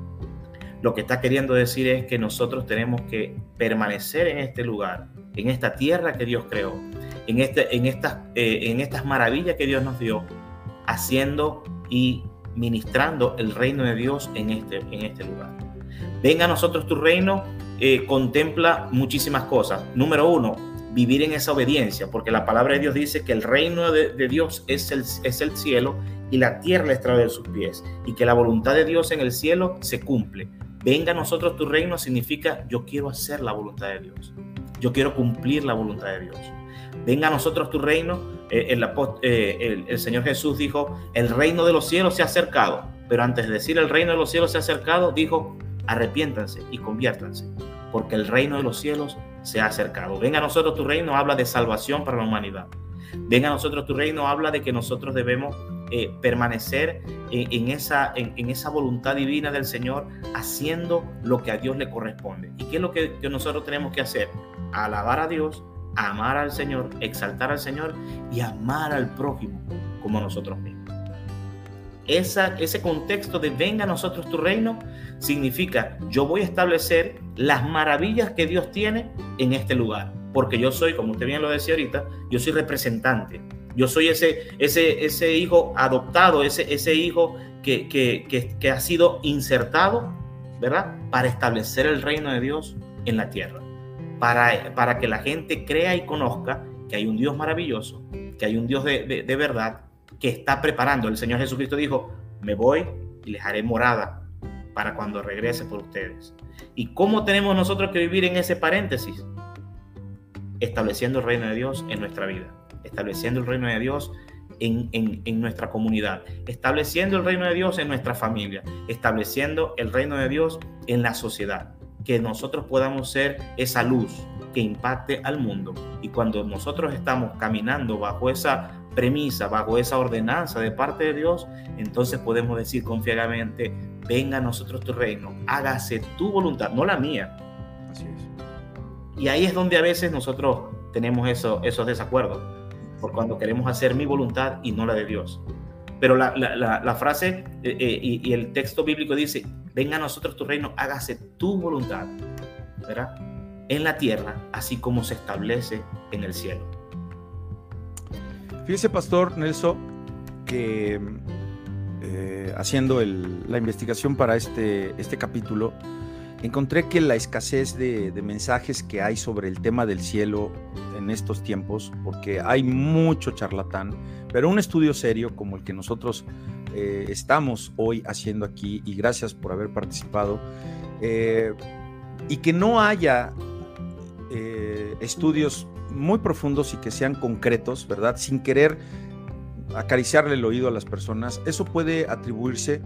Lo que está queriendo decir es que nosotros tenemos que permanecer en este lugar, en esta tierra que Dios creó, en, este, en, estas, eh, en estas maravillas que Dios nos dio, haciendo y ministrando el reino de Dios en este, en este lugar. Venga a nosotros tu reino, eh, contempla muchísimas cosas. Número uno, vivir en esa obediencia, porque la palabra de Dios dice que el reino de, Dios es el, es el cielo y la tierra extrae de sus pies, y que la voluntad de Dios en el cielo se cumple. Venga a nosotros tu reino significa yo quiero hacer la voluntad de Dios, yo quiero cumplir la voluntad de Dios. Venga a nosotros tu reino. Eh, eh, el, el, Señor Jesús dijo, el reino de los cielos se ha acercado. Pero antes de decir el reino de los cielos se ha acercado, dijo, arrepiéntanse y conviértanse, porque el reino de los cielos se ha acercado. Venga a nosotros tu reino, habla de salvación para la humanidad. Venga a nosotros tu reino, habla de que nosotros debemos eh, permanecer en, esa, en, esa voluntad divina del Señor, haciendo lo que a Dios le corresponde. ¿Y qué es lo que, que nosotros tenemos que hacer? Alabar a Dios, amar al Señor, exaltar al Señor y amar al prójimo como nosotros mismos. Esa, ese contexto de venga a nosotros tu reino significa yo voy a establecer las maravillas que Dios tiene en este lugar. Porque yo soy, como usted bien lo decía ahorita, yo soy representante. Yo soy ese, ese, ese hijo adoptado, ese, ese hijo que, que, que, ha sido insertado, ¿verdad? Para establecer el reino de Dios en la tierra para, para que la gente crea y conozca que hay un Dios maravilloso, que hay un Dios de, de, de verdad, que está preparando. El Señor Jesucristo dijo, me voy y les haré morada para cuando regrese por ustedes. ¿Y cómo tenemos nosotros que vivir en ese paréntesis? Estableciendo el reino de Dios en nuestra vida, estableciendo el reino de Dios en, en, nuestra comunidad, estableciendo el reino de Dios en nuestra familia, estableciendo el reino de Dios en la sociedad que nosotros podamos ser esa luz que impacte al mundo. Y cuando nosotros estamos caminando bajo esa premisa, bajo esa ordenanza de parte de Dios, entonces podemos decir confiadamente, venga a nosotros tu reino, hágase tu voluntad, no la mía. Así es. Y ahí es donde a veces nosotros tenemos eso, esos desacuerdos, por cuando queremos hacer mi voluntad y no la de Dios. Pero la, la, la, la frase eh, eh, y, y el texto bíblico dice, venga a nosotros tu reino, hágase tu voluntad, ¿verdad? En la tierra, así como se establece en el cielo. Fíjese, Pastor Nelson, que eh, haciendo la investigación para este, este capítulo, encontré que la escasez de, mensajes que hay sobre el tema del cielo en estos tiempos, porque hay mucho charlatán, pero un estudio serio como el que nosotros eh, estamos hoy haciendo aquí y gracias por haber participado. Eh, y que no haya estudios muy profundos y que sean concretos, ¿verdad? Sin querer acariciarle el oído a las personas, eso puede atribuirse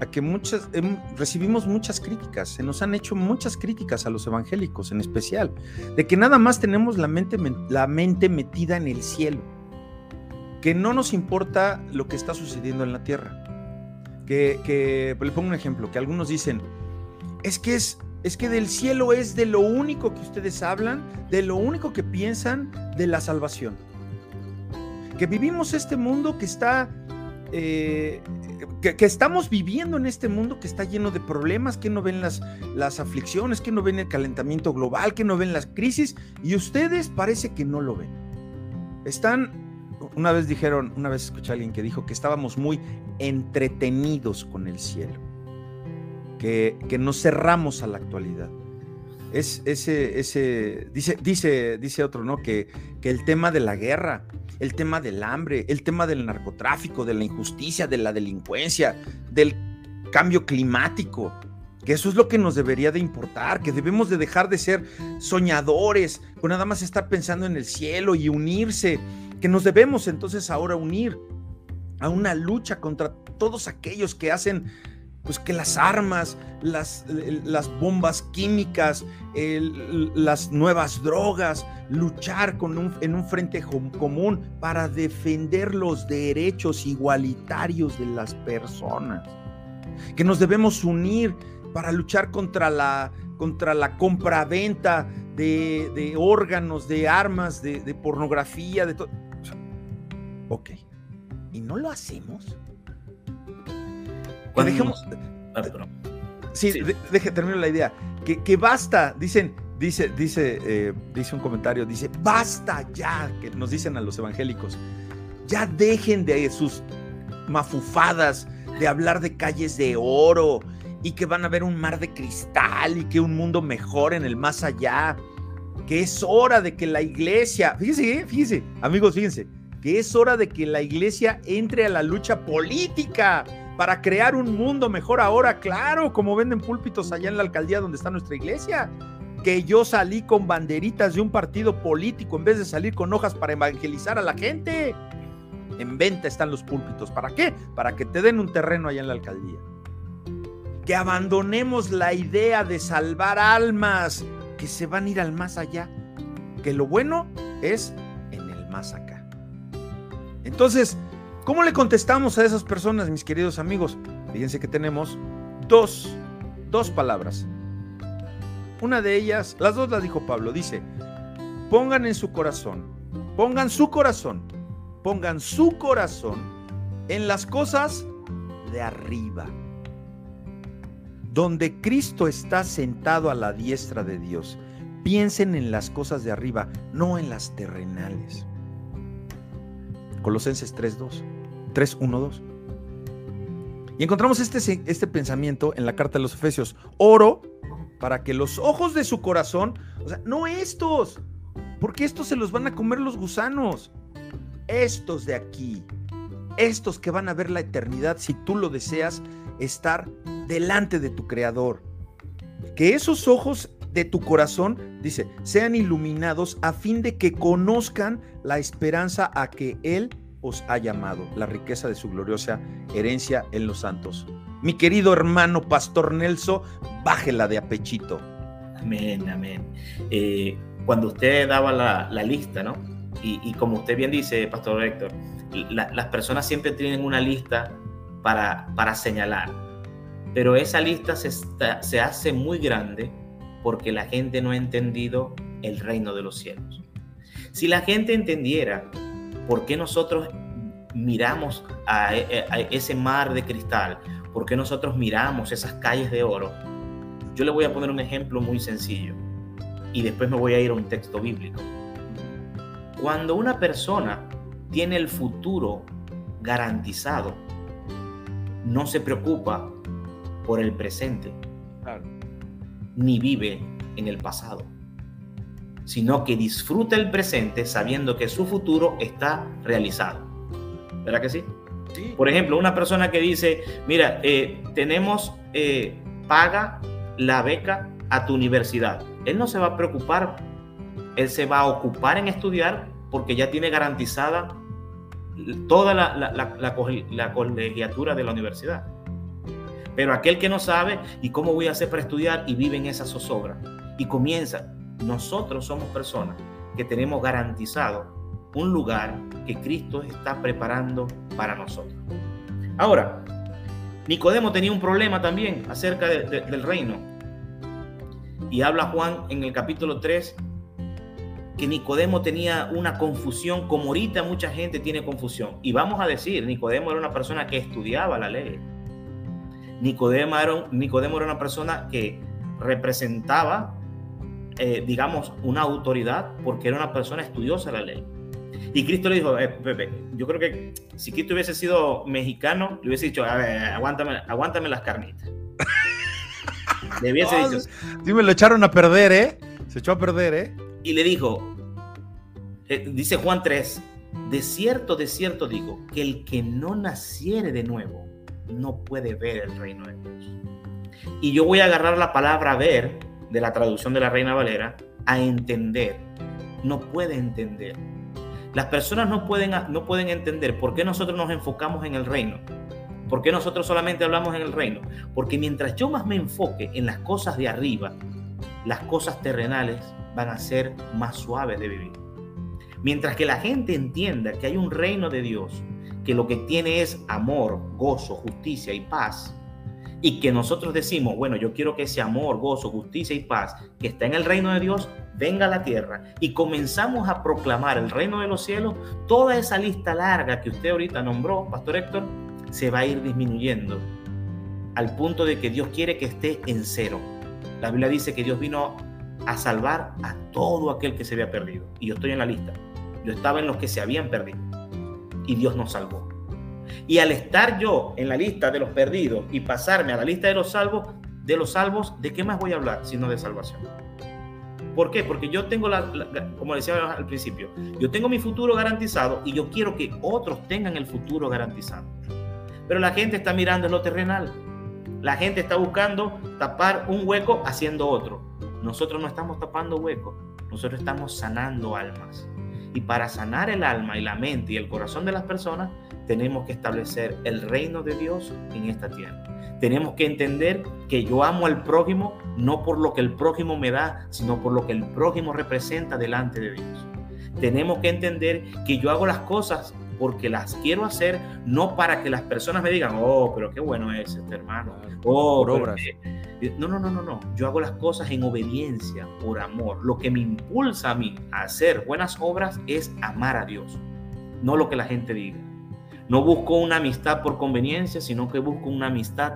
a que muchas eh, recibimos muchas críticas, se nos han hecho muchas críticas a los evangélicos en especial, de que nada más tenemos la mente, la mente metida en el cielo que no nos importa lo que está sucediendo en la tierra. Que, que le pongo un ejemplo, que algunos dicen, es que es, es que del cielo es de lo único que ustedes hablan, de lo único que piensan de la salvación. Que vivimos este mundo que está, eh, que, que, estamos viviendo en este mundo que está lleno de problemas, que no ven las, las aflicciones, que no ven el calentamiento global, que no ven las crisis, y ustedes parece que no lo ven. Están, una vez dijeron, una vez escuché a alguien que dijo que estábamos muy entretenidos con el cielo, que, que nos cerramos a la actualidad. Es ese, ese, dice, dice, dice otro, ¿no? Que, que el tema de la guerra, el tema del hambre, el tema del narcotráfico, de la injusticia, de la delincuencia, del cambio climático, que eso es lo que nos debería de importar, que debemos de dejar de ser soñadores, con nada más estar pensando en el cielo y unirse, que nos debemos entonces ahora unir a una lucha contra todos aquellos que hacen pues que las armas, las, las bombas químicas, las nuevas drogas, luchar con un, en un frente común para defender los derechos igualitarios de las personas. Que nos debemos unir para luchar contra la, contra la compra-venta de, órganos, de armas, de, pornografía, de todo. ok. ¿Y no lo hacemos? Que dejemos. Ah, sí, deje, termino la idea. Que, que, basta, dicen, dice, dice, eh, dice un comentario, dice, basta ya, que nos dicen a los evangélicos, ya dejen de sus mafufadas, de hablar de calles de oro y que van a ver un mar de cristal y que un mundo mejor en el más allá, que es hora de que la iglesia, fíjense, eh, fíjense, amigos, fíjense, que es hora de que la iglesia entre a la lucha política para crear un mundo mejor ahora, claro, como venden púlpitos allá en la alcaldía donde está nuestra iglesia. Que yo salí con banderitas de un partido político en vez de salir con hojas para evangelizar a la gente. En venta están los púlpitos. ¿Para qué? Para que te den un terreno allá en la alcaldía. Que abandonemos la idea de salvar almas que se van a ir al más allá. Que lo bueno es en el más acá. Entonces, ¿cómo le contestamos a esas personas, mis queridos amigos? Fíjense que tenemos dos, dos palabras. Una de ellas, las dos las dijo Pablo, dice, pongan en su corazón, pongan su corazón pongan su corazón en las cosas de arriba, donde Cristo está sentado a la diestra de Dios. Piensen en las cosas de arriba, no en las terrenales. Colosenses 3.2, 3.1.2. Y encontramos este, este pensamiento en la carta de los Efesios. Oro para que los ojos de su corazón, o sea, no estos, porque estos se los van a comer los gusanos estos de aquí, estos que van a ver la eternidad si tú lo deseas, estar delante de tu Creador. Que esos ojos de tu corazón, dice, sean iluminados a fin de que conozcan la esperanza a que Él os ha llamado, la riqueza de su gloriosa herencia en los santos. Mi querido hermano Pastor Nelson, bájela de apechito. Amén, amén. Eh, cuando usted daba la, la lista, ¿no? Y, como usted bien dice, Pastor Héctor, las personas siempre tienen una lista para, para señalar, pero esa lista se, se hace muy grande porque la gente no ha entendido el reino de los cielos. Si la gente entendiera por qué nosotros miramos a, ese mar de cristal, por qué nosotros miramos esas calles de oro, yo le voy a poner un ejemplo muy sencillo y después me voy a ir a un texto bíblico. Cuando una persona tiene el futuro garantizado, no se preocupa por el presente, ni vive en el pasado, sino que disfruta el presente sabiendo que su futuro está realizado. ¿Verdad que sí? Por ejemplo, una persona que dice, mira, eh, tenemos, eh, paga la beca a tu universidad. Él no se va a preocupar, él se va a ocupar en estudiar porque ya tiene garantizada toda la, la, colegiatura de la universidad. Pero aquel que no sabe, ¿y cómo voy a hacer para estudiar? Y vive en esa zozobra. Y comienza. Nosotros somos personas que tenemos garantizado un lugar que Cristo está preparando para nosotros. Ahora, Nicodemo tenía un problema también acerca del reino. Y habla Juan en el capítulo 3 que Nicodemo tenía una confusión, como ahorita mucha gente tiene confusión. Y vamos a decir, Nicodemo era una persona que estudiaba la ley. Nicodemo era, Nicodemo era una persona que representaba, eh, digamos, una autoridad porque era una persona estudiosa de la ley. Y Cristo le dijo, eh, Pepe, yo creo que si Cristo hubiese sido mexicano, le hubiese dicho, a ver, aguántame, aguántame las carnitas. le hubiese dicho. [laughs] Sí, me lo echaron a perder, ¿eh? Se echó a perder, ¿eh? Y le dijo, eh, dice Juan 3, de cierto, de cierto digo, que el que no naciere de nuevo no puede ver el reino de Dios. Y yo voy a agarrar la palabra ver de la traducción de la Reina Valera a entender. No puede entender. Las personas no pueden, no pueden entender por qué nosotros nos enfocamos en el reino. ¿Por qué nosotros solamente hablamos en el reino? Porque mientras yo más me enfoque en las cosas de arriba, las cosas terrenales van a ser más suaves de vivir. Mientras que la gente entienda que hay un reino de Dios, que lo que tiene es amor, gozo, justicia y paz, y que nosotros decimos, bueno, yo quiero que ese amor, gozo, justicia y paz que está en el reino de Dios venga a la tierra y comenzamos a proclamar el reino de los cielos, toda esa lista larga que usted ahorita nombró, Pastor Héctor, se va a ir disminuyendo al punto de que Dios quiere que esté en cero. La Biblia dice que Dios vino a salvar a todo aquel que se había perdido. Y yo estoy en la lista. Yo estaba en los que se habían perdido. Y Dios nos salvó. Y al estar yo en la lista de los perdidos y pasarme a la lista de los salvos, de los salvos, ¿de qué más voy a hablar sino de salvación? ¿Por qué? Porque yo tengo, la, como decía al principio, yo tengo mi futuro garantizado y yo quiero que otros tengan el futuro garantizado. Pero la gente está mirando en lo terrenal. La gente está buscando tapar un hueco haciendo otro. Nosotros no estamos tapando huecos, nosotros estamos sanando almas. Y para sanar el alma y la mente y el corazón de las personas, tenemos que establecer el reino de Dios en esta tierra. Tenemos que entender que yo amo al prójimo no por lo que el prójimo me da, sino por lo que el prójimo representa delante de Dios. Tenemos que entender que yo hago las cosas porque las quiero hacer, no para que las personas me digan, oh, pero qué bueno es este hermano. Oh, por No, no, no, no, no. Yo hago las cosas en obediencia, por amor. Lo que me impulsa a mí a hacer buenas obras es amar a Dios, no lo que la gente diga. No busco una amistad por conveniencia, sino que busco una amistad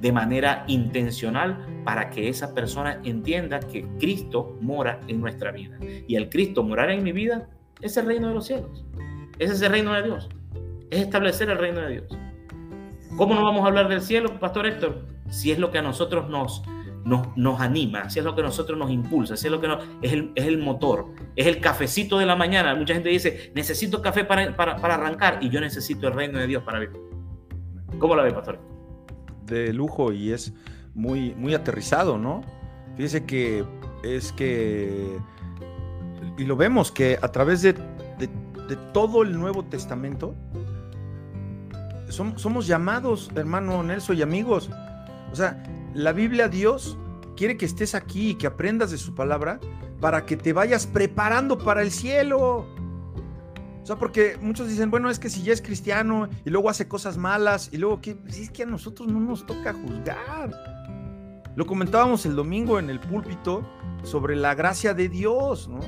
de manera intencional para que esa persona entienda que Cristo mora en nuestra vida. Y el Cristo morar en mi vida es el reino de los cielos. Ese es el reino de Dios. Es establecer el reino de Dios. ¿Cómo no vamos a hablar del cielo, Pastor Héctor? Si es lo que a nosotros nos, nos, anima, si es lo que a nosotros nos impulsa, si es lo que es, el, es, el, motor, es el cafecito de la mañana. Mucha gente dice, necesito café para, para, para arrancar y yo necesito el reino de Dios para vivir. ¿Cómo la ve, pastor? De lujo y es muy, muy aterrizado, ¿no? Fíjese que es que, y lo vemos que a través de, de, de todo el Nuevo Testamento, somos, somos llamados, hermano Nelson y amigos. O sea, la Biblia, Dios quiere que estés aquí y que aprendas de su palabra para que te vayas preparando para el cielo. O sea, porque muchos dicen, bueno, es que si ya es cristiano y luego hace cosas malas y luego que pues es que a nosotros no nos toca juzgar. Lo comentábamos el domingo en el púlpito sobre la gracia de Dios, ¿no?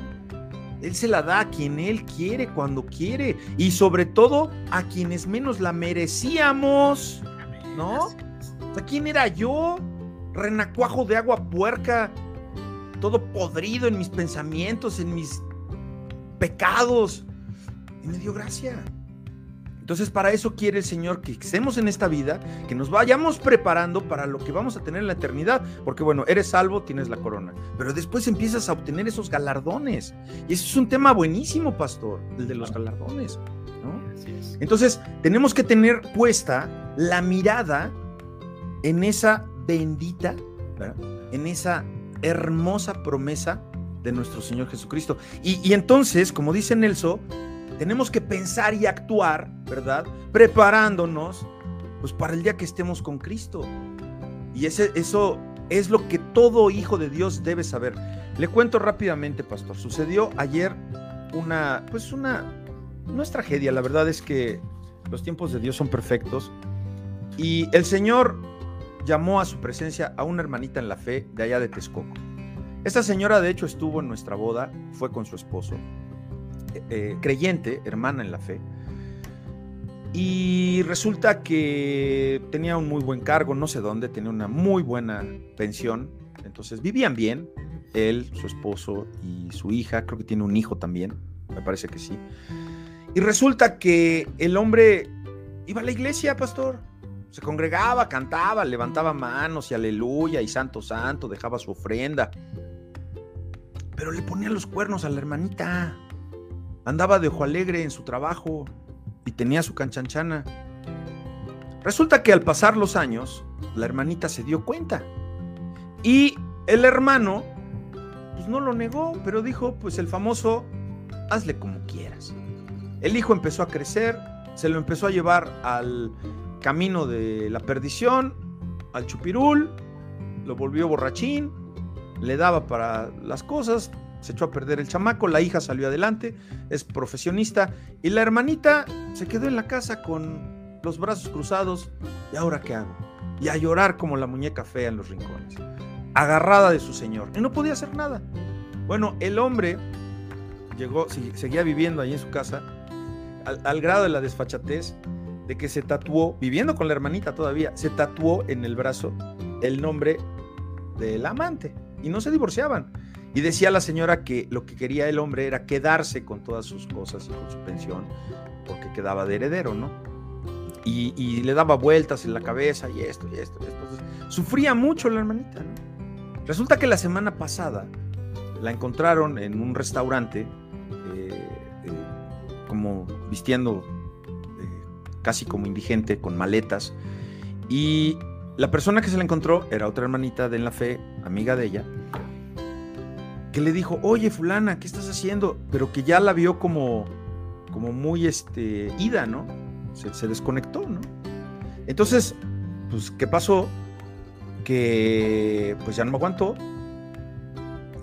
Él se la da a quien Él quiere, cuando quiere, y sobre todo a quienes menos la merecíamos, ¿no? Sea, ¿quién era yo? renacuajo de agua puerca, todo podrido en mis pensamientos, en mis pecados. Y me dio gracia. Entonces para eso quiere el Señor que estemos en esta vida, que nos vayamos preparando para lo que vamos a tener en la eternidad, porque bueno, eres salvo, tienes la corona, pero después empiezas a obtener esos galardones. Y eso es un tema buenísimo, pastor, el de los galardones. Entonces tenemos que tener puesta la mirada en esa bendita, en esa hermosa promesa de nuestro Señor Jesucristo. Y, entonces, como dice Nelson, tenemos que pensar y actuar, ¿verdad? Preparándonos, pues para el día que estemos con Cristo. Y ese, eso es lo que todo hijo de Dios debe saber. Le cuento rápidamente, pastor. Sucedió ayer una, pues una, no es tragedia, la verdad es que los tiempos de Dios son perfectos. Y el Señor llamó a su presencia a una hermanita en la fe de allá de Texcoco. Esta señora de hecho estuvo en nuestra boda, fue con su esposo, eh, eh, creyente, hermana en la fe, y resulta que tenía un muy buen cargo, no sé dónde, tenía una muy buena pensión, entonces vivían bien, él, su esposo y su hija, creo que tiene un hijo también, me parece que sí. Y resulta que el hombre iba a la iglesia, pastor. Se congregaba, cantaba, levantaba manos y aleluya y santo santo, dejaba su ofrenda. Pero le ponía los cuernos a la hermanita. Andaba de ojo alegre en su trabajo y tenía su canchanchana. Resulta que al pasar los años, la hermanita se dio cuenta. Y el hermano, pues no lo negó, pero dijo, pues el famoso, hazle como quieras. El hijo empezó a crecer, se lo empezó a llevar al camino de la perdición, al chupirul, lo volvió borrachín, le daba para las cosas, se echó a perder el chamaco, la hija salió adelante, es profesionista y la hermanita se quedó en la casa con los brazos cruzados. ¿Y ahora qué hago? Y a llorar como la muñeca fea en los rincones, agarrada de su señor. Y no podía hacer nada. Bueno, el hombre llegó, seguía viviendo ahí en su casa, al, grado de la desfachatez de que se tatuó, viviendo con la hermanita todavía, se tatuó en el brazo el nombre del amante y no se divorciaban. Y decía la señora que lo que quería el hombre era quedarse con todas sus cosas y con su pensión, porque quedaba de heredero, ¿no? Y, le daba vueltas en la cabeza y esto y esto y esto. sufría mucho la hermanita, ¿no? Resulta que la semana pasada la encontraron en un restaurante como vistiendo eh, casi como indigente, con maletas. Y la persona que se la encontró era otra hermanita de la fe, amiga de ella, que le dijo, oye fulana, ¿qué estás haciendo? Pero que ya la vio como, como muy este, ida, ¿no? Se, desconectó, ¿no? Entonces, pues, ¿qué pasó? Que pues ya no me aguantó.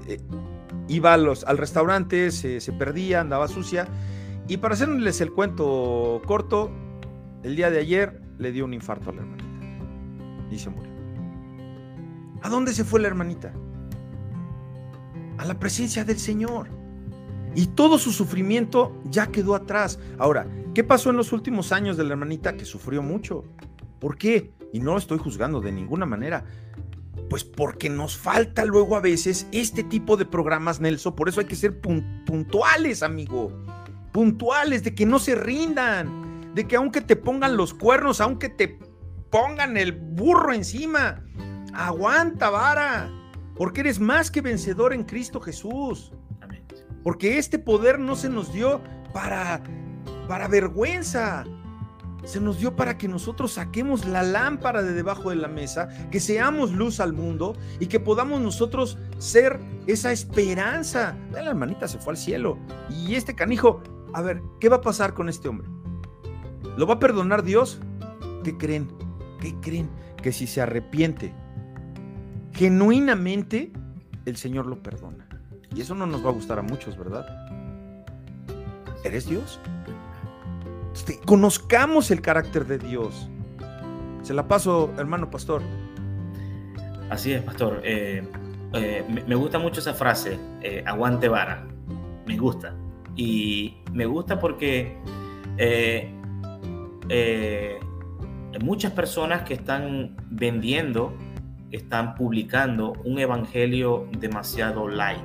Eh, iba los, al restaurante, se perdía, andaba sucia y para hacerles el cuento corto, el día de ayer le dio un infarto a la hermanita y se murió. ¿A dónde se fue la hermanita? A la presencia del Señor. Y todo su sufrimiento ya quedó atrás. Ahora, ¿qué pasó en los últimos años de la hermanita que sufrió mucho? ¿Por qué? Y no estoy juzgando de ninguna manera. Pues porque nos falta luego a veces este tipo de programas, Nelson. Por eso hay que ser puntuales, amigo puntuales, de que no se rindan, de que aunque te pongan los cuernos, aunque te pongan el burro encima, aguanta vara, porque eres más que vencedor en Cristo Jesús. Porque este poder no se nos dio para para vergüenza. Se nos dio para que nosotros saquemos la lámpara de debajo de la mesa, que seamos luz al mundo y que podamos nosotros ser esa esperanza. La hermanita se fue al cielo y este canijo a ver, ¿qué va a pasar con este hombre? ¿Lo va a perdonar Dios? ¿Qué creen? ¿Qué creen? Que si se arrepiente genuinamente, el Señor lo perdona. Y eso no nos va a gustar a muchos, ¿verdad? ¿Eres Dios? Este, conozcamos el carácter de Dios. Se la paso, hermano pastor. Así es, pastor. Eh, eh, me gusta mucho esa frase, eh, aguante vara. Me gusta. Y me gusta porque eh, muchas personas que están vendiendo, están publicando un evangelio demasiado light,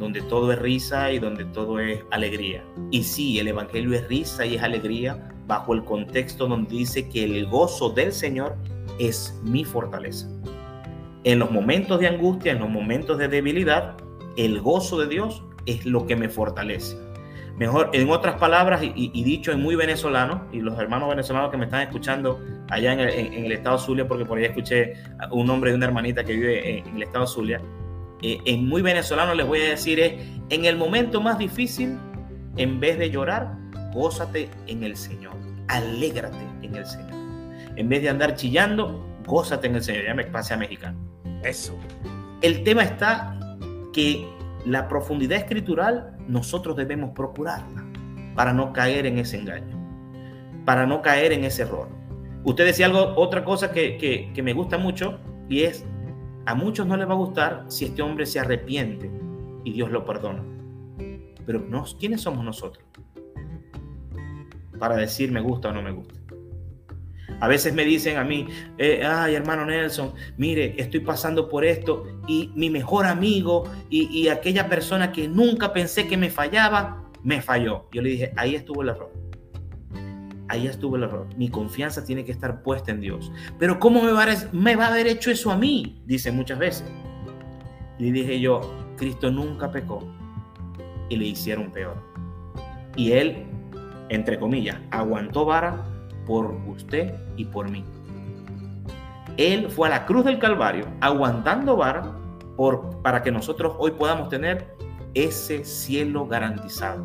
donde todo es risa y donde todo es alegría. Y sí, el evangelio es risa y es alegría bajo el contexto donde dice que el gozo del Señor es mi fortaleza. En los momentos de angustia, en los momentos de debilidad, el gozo de Dios es lo que me fortalece. Mejor, en otras palabras, y, dicho en muy venezolano, y los hermanos venezolanos que me están escuchando allá en el, estado Zulia, porque por ahí escuché un nombre de una hermanita que vive en, el estado Zulia, eh, en muy venezolano les voy a decir es, en el momento más difícil, en vez de llorar, gózate en el Señor, alégrate en el Señor. En vez de andar chillando, gózate en el Señor. Ya me pase a mexicano. Eso. El tema está que la profundidad escritural nosotros debemos procurarla para no caer en ese engaño, para no caer en ese error. Usted decía algo, otra cosa que, que, me gusta mucho y es, a muchos no les va a gustar si este hombre se arrepiente y Dios lo perdona. Pero nos, ¿quiénes somos nosotros? Para decir me gusta o no me gusta. A veces me dicen a mí, eh, ay hermano Nelson, mire, estoy pasando por esto y mi mejor amigo y, aquella persona que nunca pensé que me fallaba, me falló. Yo le dije, ahí estuvo el error. Ahí estuvo el error. Mi confianza tiene que estar puesta en Dios. Pero ¿cómo me va, a, me va a haber hecho eso a mí? Dice muchas veces. Le dije yo, Cristo nunca pecó y le hicieron peor. Y él, entre comillas, aguantó vara por usted y por mí. Él fue a la cruz del Calvario aguantando vara por, para que nosotros hoy podamos tener ese cielo garantizado,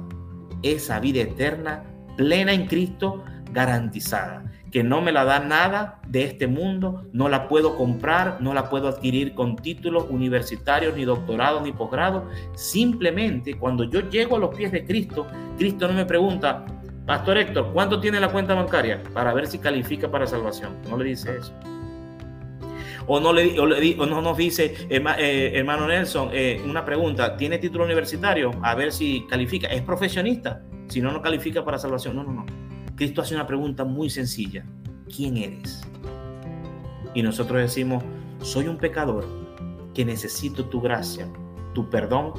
esa vida eterna plena en Cristo garantizada, que no me la da nada de este mundo, no la puedo comprar, no la puedo adquirir con títulos universitarios, ni doctorado, ni posgrado. Simplemente cuando yo llego a los pies de Cristo, Cristo no me pregunta, Pastor Héctor, ¿cuánto tiene la cuenta bancaria? Para ver si califica para salvación. No le dice eso. O no, nos dice, eh, hermano Nelson, eh, una pregunta, ¿tiene título universitario? A ver si califica. ¿Es profesionista? Si no, no califica para salvación. No, no, no. Cristo hace una pregunta muy sencilla. ¿Quién eres? Y nosotros decimos, soy un pecador que necesito tu gracia, tu perdón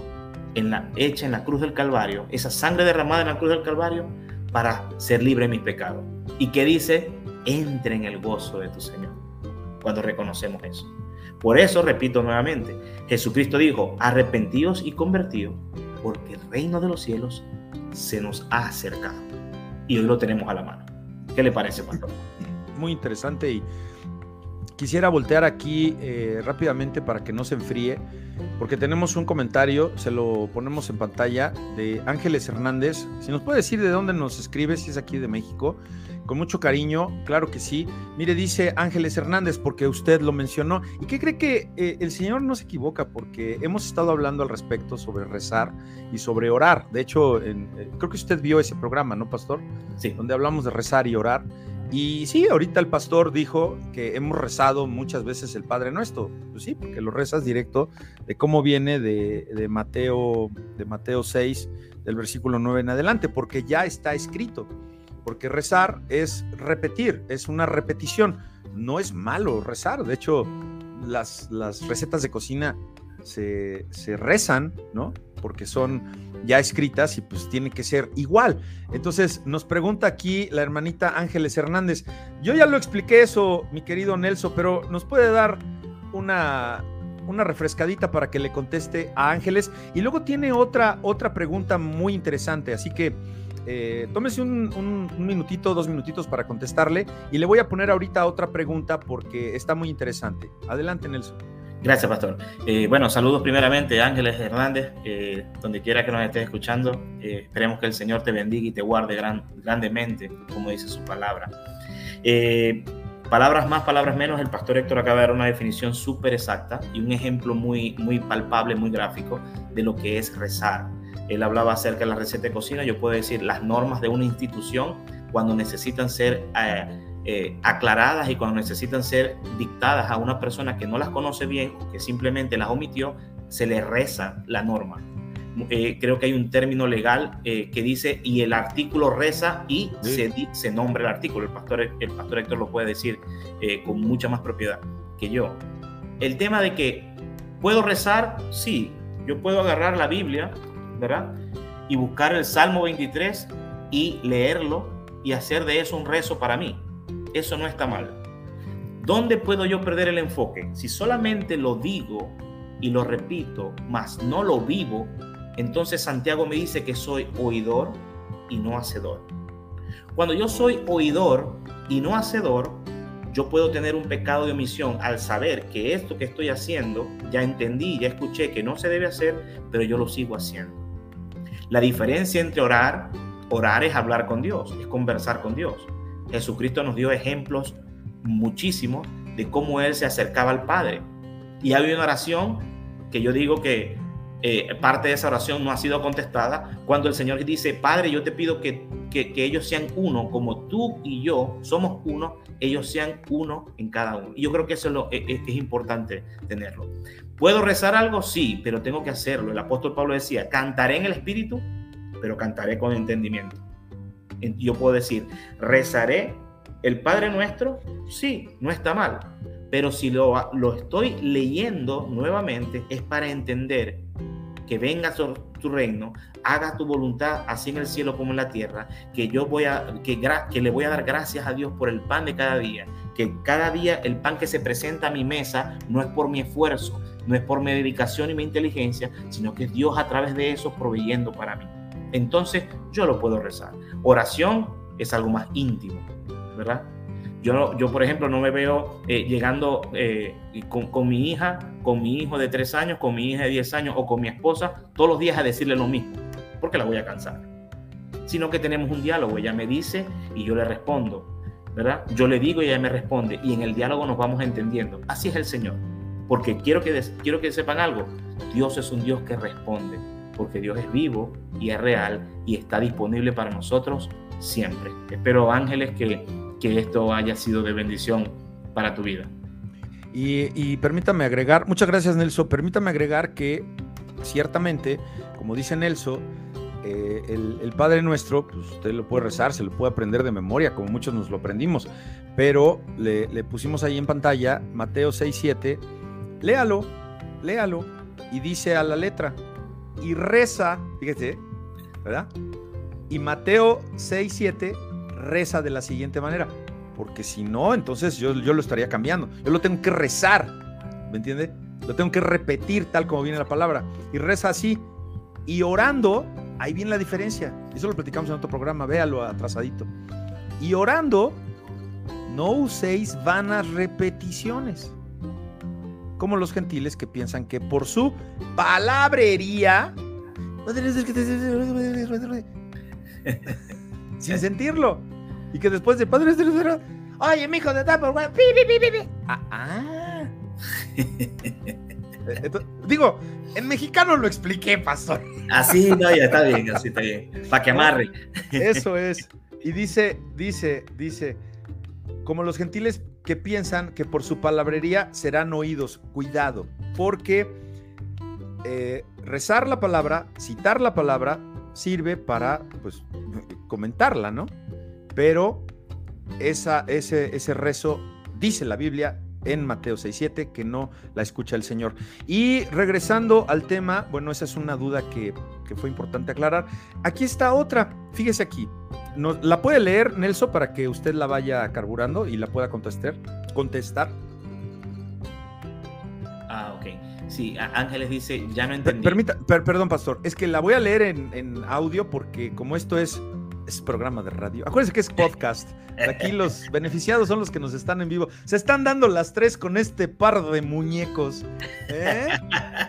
en la, hecha en la cruz del Calvario, esa sangre derramada en la cruz del Calvario para ser libre de mis pecados. ¿Y qué dice? Entre en el gozo de tu Señor cuando reconocemos eso. Por eso, repito nuevamente, Jesucristo dijo, arrepentidos y convertidos, porque el reino de los cielos se nos ha acercado. Y hoy lo tenemos a la mano. ¿Qué le parece, pastor? Muy interesante y quisiera voltear aquí eh, rápidamente para que no se enfríe, porque tenemos un comentario, se lo ponemos en pantalla, de Ángeles Hernández. Si nos puede decir de dónde nos escribe, si es aquí de México, con mucho cariño, claro que sí. Mire, dice Ángeles Hernández, porque usted lo mencionó. ¿Y qué cree que eh, el Señor no se equivoca? Porque hemos estado hablando al respecto sobre rezar y sobre orar. De hecho, eh, creo que usted vio ese programa, ¿no, Pastor? Sí. Donde hablamos de rezar y orar. Y sí, ahorita el pastor dijo que hemos rezado muchas veces el Padre Nuestro. Pues sí, porque lo rezas directo de cómo viene de, Mateo, de Mateo 6, del versículo 9 en adelante, porque ya está escrito porque rezar es repetir, es una repetición. No es malo rezar, de hecho, las recetas de cocina se, rezan, ¿no? Porque son ya escritas y pues tiene que ser igual. Entonces nos pregunta aquí la hermanita Ángeles Hernández. Yo ya lo expliqué eso, mi querido Nelson, pero nos puede dar una, una refrescadita para que le conteste a Ángeles. Y luego tiene otra, otra pregunta muy interesante, así que eh, tómese un, minutito, dos minutitos para contestarle y le voy a poner ahorita otra pregunta porque está muy interesante. Adelante, Nelson. Gracias, Pastor. Eh, bueno, saludos primeramente, Ángeles Hernández, eh, donde quiera que nos estés escuchando. esperemos que el Señor te bendiga y te guarde gran, grandemente, como dice su palabra. palabras más, palabras menos, el pastor Héctor acaba de dar una definición súper exacta y un ejemplo muy, muy palpable, muy gráfico de lo que es rezar. Él hablaba acerca de la receta de cocina, yo puedo decir las normas de una institución cuando necesitan ser eh, eh, aclaradas y cuando necesitan ser dictadas a una persona que no las conoce bien o que simplemente las omitió, se le reza la norma. Eh, creo que hay un término legal que dice y el artículo reza y se, se, nombra el artículo. El pastor, el pastor Héctor lo puede decir con mucha más propiedad que yo. El tema de que puedo rezar, sí, yo puedo agarrar la Biblia ¿verdad? Y buscar el Salmo 23 y leerlo y hacer de eso un rezo para mí. Eso no está mal. ¿Dónde puedo yo perder el enfoque? Si solamente lo digo y lo repito, mas no lo vivo, entonces Santiago me dice que soy oidor y no hacedor. Cuando yo soy oidor y no hacedor, yo puedo tener un pecado de omisión al saber que esto que estoy haciendo, ya entendí, ya escuché que no se debe hacer, pero yo lo sigo haciendo. La diferencia entre orar, orar es hablar con Dios, es conversar con Dios. Jesucristo nos dio ejemplos muchísimos de cómo Él se acercaba al Padre. Y había una oración que yo digo que eh, parte de esa oración no ha sido contestada, cuando el Señor dice, Padre, yo te pido que, que, ellos sean uno, como tú y yo somos uno, ellos sean uno en cada uno. Y yo creo que eso es, lo, es, es importante tenerlo. ¿Puedo rezar algo? Sí, pero tengo que hacerlo. El apóstol Pablo decía, cantaré en el Espíritu, pero cantaré con entendimiento. Yo puedo decir, rezaré el Padre Nuestro, sí, no está mal, pero si lo, lo estoy leyendo nuevamente es para entender que venga tu reino, haga tu voluntad así en el cielo como en la tierra, que yo voy a, que, que le voy a dar gracias a Dios por el pan de cada día, que cada día el pan que se presenta a mi mesa no es por mi esfuerzo, no es por mi dedicación y mi inteligencia, sino que Dios a través de eso proveyendo para mí. Entonces yo lo puedo rezar. Oración es algo más íntimo, ¿verdad? Yo, yo por ejemplo, no me veo eh, llegando eh, con, con, mi hija, con mi hijo de tres años, con mi hija de 10 años o con mi esposa todos los días a decirle lo mismo, porque la voy a cansar. Sino que tenemos un diálogo, ella me dice y yo le respondo, ¿verdad? Yo le digo y ella me responde y en el diálogo nos vamos entendiendo. Así es el Señor, porque quiero que, quiero que sepan algo, Dios es un Dios que responde, porque Dios es vivo y es real y está disponible para nosotros siempre. Espero, ángeles, que que esto haya sido de bendición para tu vida. Y, permítame agregar, muchas gracias Nelson, permítame agregar que ciertamente, como dice Nelson, eh, el, Padre Nuestro, pues usted lo puede rezar, se lo puede aprender de memoria, como muchos nos lo aprendimos, pero le, pusimos ahí en pantalla Mateo 6, 7, léalo, léalo, y dice a la letra, y reza, fíjate, ¿verdad? Y Mateo 6, 7 reza de la siguiente manera, porque si no, entonces yo, yo lo estaría cambiando. Yo lo tengo que rezar, ¿me entiende? Lo tengo que repetir tal como viene la palabra. Y reza así. Y orando, ahí viene la diferencia. Eso lo platicamos en otro programa, véalo atrasadito. Y orando, no uséis vanas repeticiones. Como los gentiles que piensan que por su palabrería [laughs] sin sentirlo. Y que después de padre, oye, mi hijo de Ah, ah. [laughs] digo, en mexicano lo expliqué, pastor. Así, no, ya está bien, así está bien. Para que amarre. Eso es. Y dice, dice, dice, como los gentiles que piensan que por su palabrería serán oídos. Cuidado, porque eh, rezar la palabra, citar la palabra, sirve para, pues, comentarla, ¿no? Pero esa, ese, ese rezo, dice la Biblia en Mateo 6.7, que no la escucha el Señor. Y regresando al tema, bueno, esa es una duda que, fue importante aclarar. Aquí está otra, fíjese aquí. ¿La puede leer Nelson para que usted la vaya carburando y la pueda contestar? contestar? Ah, ok. Sí, Ángeles dice, ya no entendí. Permita, perdón, pastor, es que la voy a leer en, en audio porque como esto es es programa de radio. Acuérdense que es podcast. [laughs] Aquí los beneficiados son los que nos están en vivo. Se están dando las tres con este par de muñecos. ¿eh?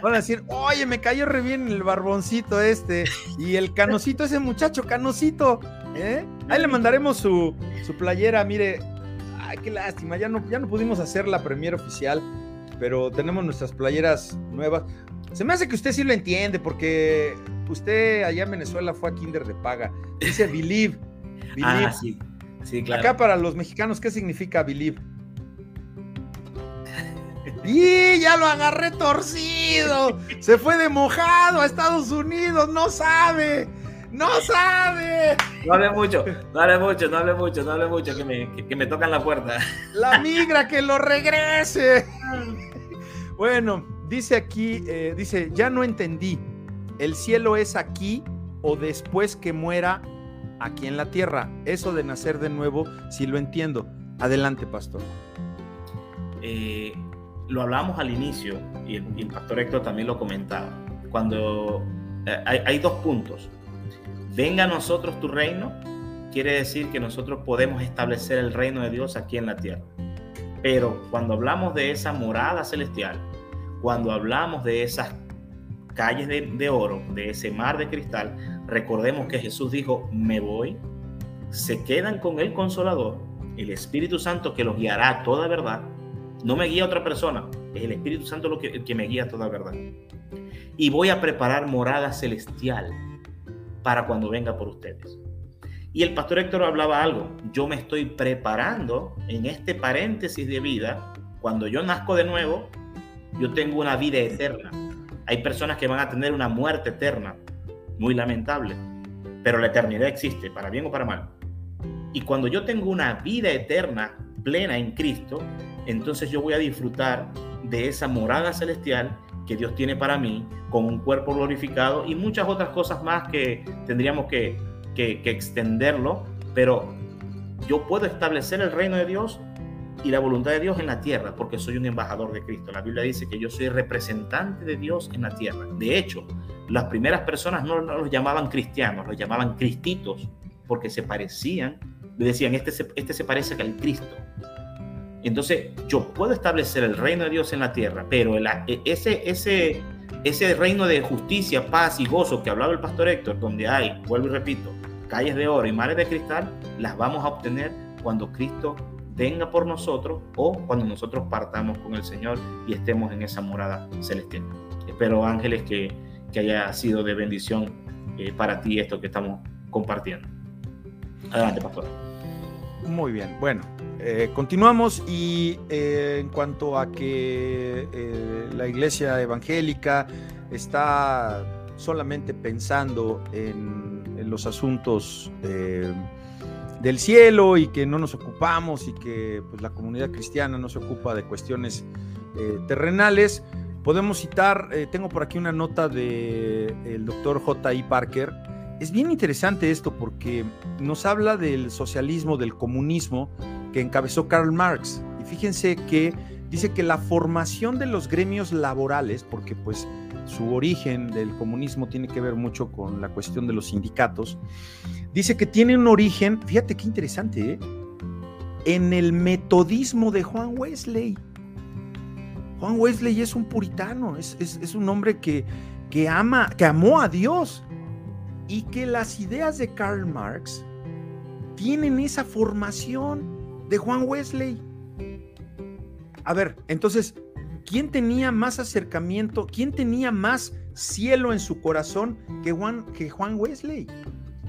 Van a decir, oye, me cayó re bien el barboncito este. Y el canocito, ese muchacho canocito. ¿Eh? Ahí le mandaremos su, su playera. Mire, ay, qué lástima. Ya no, ya no pudimos hacer la premier oficial. Pero tenemos nuestras playeras nuevas. Se me hace que usted sí lo entiende, porque usted allá en Venezuela fue a Kinder de paga. Dice believe. believe. Ah, sí. Sí, claro. Acá para los mexicanos, ¿qué significa believe? ¡Y ya lo agarré torcido! Se fue de mojado a Estados Unidos, no sabe. ¡No sabe! No hable mucho, no hable mucho, no hable mucho, no hable mucho, que me, que me tocan la puerta. La migra, que lo regrese. [laughs] Bueno, dice aquí, eh, dice, ya no entendí. ¿El cielo es aquí o después que muera aquí en la tierra? Eso de nacer de nuevo, sí lo entiendo. Adelante, pastor. Eh, lo hablamos al inicio y el, pastor Héctor también lo comentaba. Cuando eh, hay, hay dos puntos. Venga a nosotros tu reino, quiere decir que nosotros podemos establecer el reino de Dios aquí en la tierra. Pero cuando hablamos de esa morada celestial, cuando hablamos de esas calles de, oro, de ese mar de cristal, recordemos que Jesús dijo, me voy, se quedan con el consolador, el Espíritu Santo que los guiará a toda verdad. No me guía otra persona, es el Espíritu Santo lo que, el que me guía a toda verdad. Y voy a preparar morada celestial para cuando venga por ustedes. Y el pastor Héctor hablaba algo, yo me estoy preparando en este paréntesis de vida, cuando yo nazco de nuevo, yo tengo una vida eterna. Hay personas que van a tener una muerte eterna, muy lamentable, pero la eternidad existe, para bien o para mal. Y cuando yo tengo una vida eterna plena en Cristo, entonces yo voy a disfrutar de esa morada celestial que Dios tiene para mí, con un cuerpo glorificado y muchas otras cosas más que tendríamos que, que, extenderlo, pero yo puedo establecer el reino de Dios y la voluntad de Dios en la tierra, porque soy un embajador de Cristo. La Biblia dice que yo soy representante de Dios en la tierra. De hecho, las primeras personas no, los llamaban cristianos, los llamaban cristitos, porque se parecían, le decían, este se, este se parece al Cristo. Entonces, yo puedo establecer el reino de Dios en la tierra, pero e, ese, ese, ese reino de justicia, paz y gozo que hablaba el pastor Héctor, donde hay, vuelvo y repito, calles de oro y mares de cristal, las vamos a obtener cuando Cristo venga por nosotros o cuando nosotros partamos con el Señor y estemos en esa morada celestial. Espero, ángeles, que, que haya sido de bendición eh, para ti esto que estamos compartiendo. Adelante, pastor. Muy bien, bueno, eh, continuamos y eh, en cuanto a que la iglesia evangélica está solamente pensando en, los asuntos del cielo y que no nos ocupamos y que pues, la comunidad cristiana no se ocupa de cuestiones eh, terrenales. Podemos citar, eh, tengo por aquí una nota del el doctor J.I. Parker. Es bien interesante esto porque nos habla del socialismo, del comunismo que encabezó Karl Marx. Y fíjense que dice que la formación de los gremios laborales, porque pues su origen del comunismo tiene que ver mucho con la cuestión de los sindicatos, dice que tiene un origen, fíjate qué interesante, ¿eh? en el metodismo de Juan Wesley. Juan Wesley es un puritano, es, un hombre que, que, ama, que amó a Dios y que las ideas de Karl Marx tienen esa formación de Juan Wesley. A ver, entonces, ¿quién tenía más acercamiento? ¿Quién tenía más cielo en su corazón que Juan, que Juan Wesley?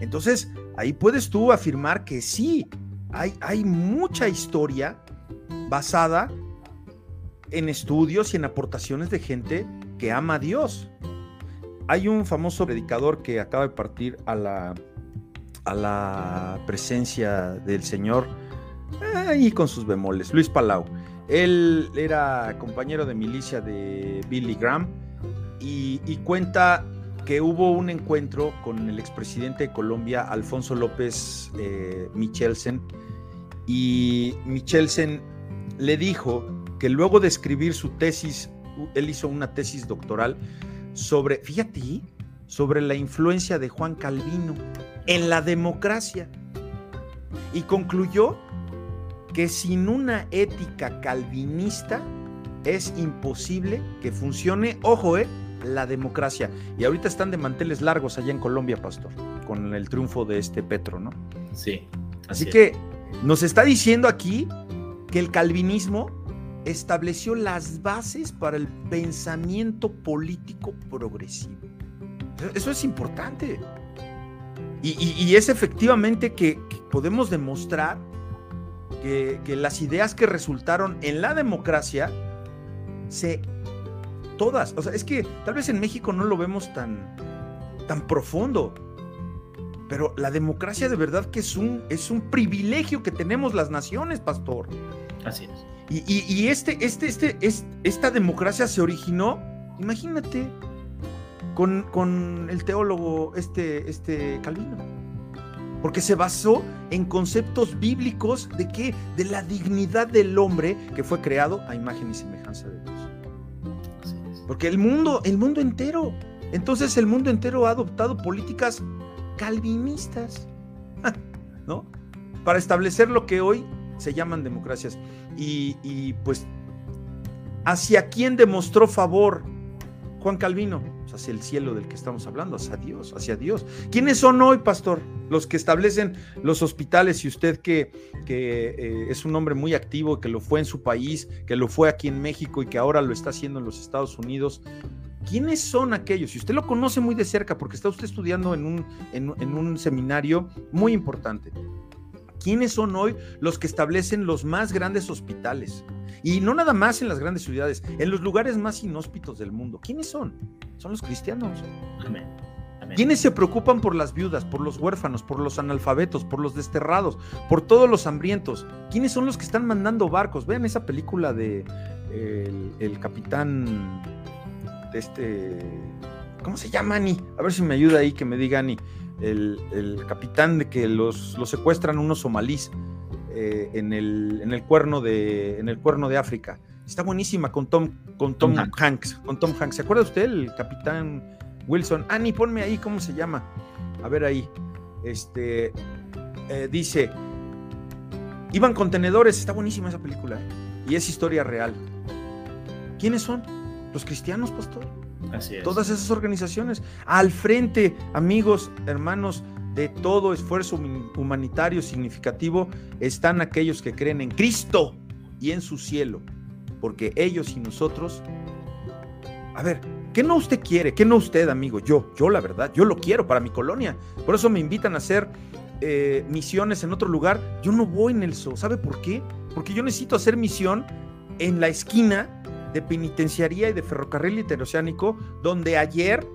Entonces, ahí puedes tú afirmar que sí, hay, hay mucha historia basada en estudios y en aportaciones de gente que ama a Dios. Hay un famoso predicador que acaba de partir a la, a la presencia del Señor, ahí con sus bemoles, Luis Palau. Él era compañero de milicia de Billy Graham y, cuenta que hubo un encuentro con el expresidente de Colombia, Alfonso López eh, Michelsen, y Michelsen le dijo que luego de escribir su tesis, él hizo una tesis doctoral sobre, fíjate, sobre la influencia de Juan Calvino en la democracia. Y concluyó que sin una ética calvinista es imposible que funcione, ojo, eh, la democracia. Y ahorita están de manteles largos allá en Colombia, pastor, con el triunfo de este Petro, ¿no? Sí. Así, que nos está diciendo aquí que el calvinismo estableció las bases para el pensamiento político progresivo. Eso es importante. Y, es efectivamente que podemos demostrar que, las ideas que resultaron en la democracia se todas, o sea, es que tal vez en México no lo vemos tan tan profundo, pero la democracia de verdad que es un es un privilegio que tenemos las naciones, pastor. Así es. Y, este, este, este, esta democracia se originó, imagínate, con, con el teólogo este, este Calvino porque se basó en conceptos bíblicos de qué? De la dignidad del hombre que fue creado a imagen y semejanza de Dios. Porque el mundo, el mundo entero, entonces el mundo entero ha adoptado políticas calvinistas, [laughs] ¿no? Para establecer lo que hoy se llaman democracias. Y, y pues, ¿hacia quién demostró favor Juan Calvino? hacia el cielo del que estamos hablando, hacia Dios, hacia Dios. ¿Quiénes son hoy, pastor? Los que establecen los hospitales y usted que, que eh, es un hombre muy activo, que lo fue en su país, que lo fue aquí en México y que ahora lo está haciendo en los Estados Unidos. ¿Quiénes son aquellos? Y usted lo conoce muy de cerca porque está usted estudiando en un, en un seminario muy importante. ¿Quiénes son hoy los que establecen los más grandes hospitales? Y no nada más en las grandes ciudades, en los lugares más inhóspitos del mundo. ¿Quiénes son? Son los cristianos. Amén. ¿Quiénes se preocupan por las viudas, por los huérfanos, por los analfabetos, por los desterrados, por todos los hambrientos? ¿Quiénes son los que están mandando barcos? Vean esa película de el, capitán de este, ¿cómo se llama Ani? A ver si me ayuda ahí que me diga Ani, el, el capitán de que los, los secuestran unos somalíes eh, en, el, en, el cuerno de, en el cuerno de África. Está buenísima con Tom, con Tom, Hanks. Con Tom Hanks. ¿Se acuerda usted el capitán Wilson? Ani, ponme ahí, ¿cómo se llama? A ver ahí. Este eh, dice. Iban contenedores, está buenísima esa película. Y es historia real. ¿Quiénes son? Los cristianos, pastor. Así es. Todas esas organizaciones. Al frente, amigos, hermanos, de todo esfuerzo humanitario significativo están aquellos que creen en Cristo y en su cielo. Porque ellos y nosotros. A ver, ¿qué no usted quiere? ¿Qué no usted, amigo? Yo, yo la verdad, yo lo quiero para mi colonia. Por eso me invitan a hacer eh, misiones en otro lugar. Yo no voy, Nelson. ¿Sabe por qué? Porque yo necesito hacer misión en la esquina de penitenciaría y de ferrocarril interoceánico, donde ayer,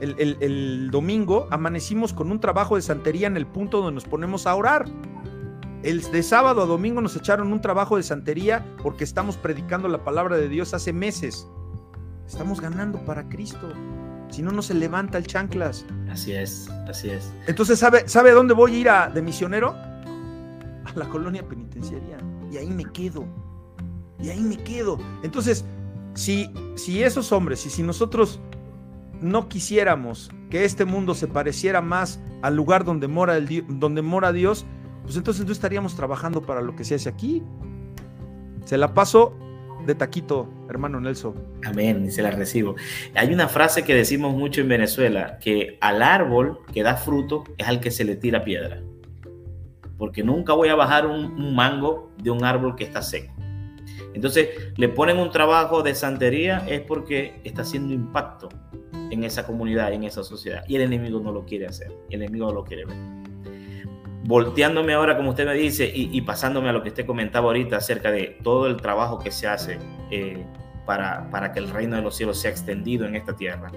el, domingo, amanecimos con un trabajo de santería en el punto donde nos ponemos a orar. El de sábado a domingo nos echaron un trabajo de santería porque estamos predicando la palabra de Dios hace meses. Estamos ganando para Cristo. Si no, no se levanta el chanclas. Así es, así es. Entonces, ¿sabe, ¿sabe dónde voy a ir a, de misionero? A la colonia penitenciaria. Y ahí me quedo y ahí me quedo. Entonces, si, si esos hombres y si nosotros no quisiéramos que este mundo se pareciera más al lugar donde mora, donde mora Dios, pues entonces no estaríamos trabajando para lo que se hace aquí. Se la paso de taquito, hermano Nelson. Amén, y se la recibo. Hay una frase que decimos mucho en Venezuela, que al árbol que da fruto es al que se le tira piedra. Porque nunca voy a bajar un mango de un árbol que está seco. Entonces, le ponen un trabajo de santería es porque está haciendo impacto en esa comunidad, en esa sociedad. Y el enemigo no lo quiere hacer, el enemigo no lo quiere ver. Volteándome ahora, como usted me dice, y, pasándome a lo que usted comentaba ahorita acerca de todo el trabajo que se hace eh, para, para que el reino de los cielos sea extendido en esta tierra.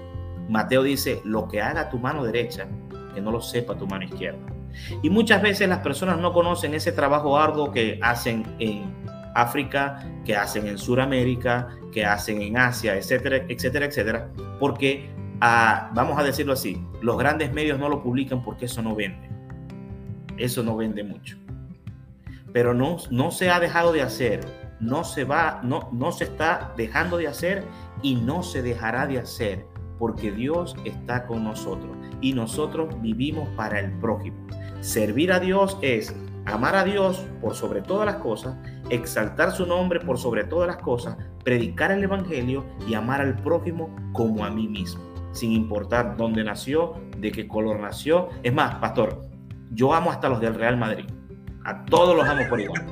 Mateo dice, lo que haga tu mano derecha, que no lo sepa tu mano izquierda. Y muchas veces las personas no conocen ese trabajo arduo que hacen en, África, que hacen en Sudamérica, que hacen en Asia, etcétera, etcétera, etcétera, porque, ah, vamos a decirlo así, los grandes medios no lo publican porque eso no vende. Eso no vende mucho. Pero no, no se ha dejado de hacer, no se va, no, no se está dejando de hacer y no se dejará de hacer porque Dios está con nosotros y nosotros vivimos para el prójimo. Servir a Dios es amar a Dios por sobre todas las cosas, exaltar su nombre por sobre todas las cosas, predicar el Evangelio y amar al prójimo como a mí mismo, sin importar dónde nació, de qué color nació. Es más, pastor, yo amo hasta los del Real Madrid. A todos los amo por igual.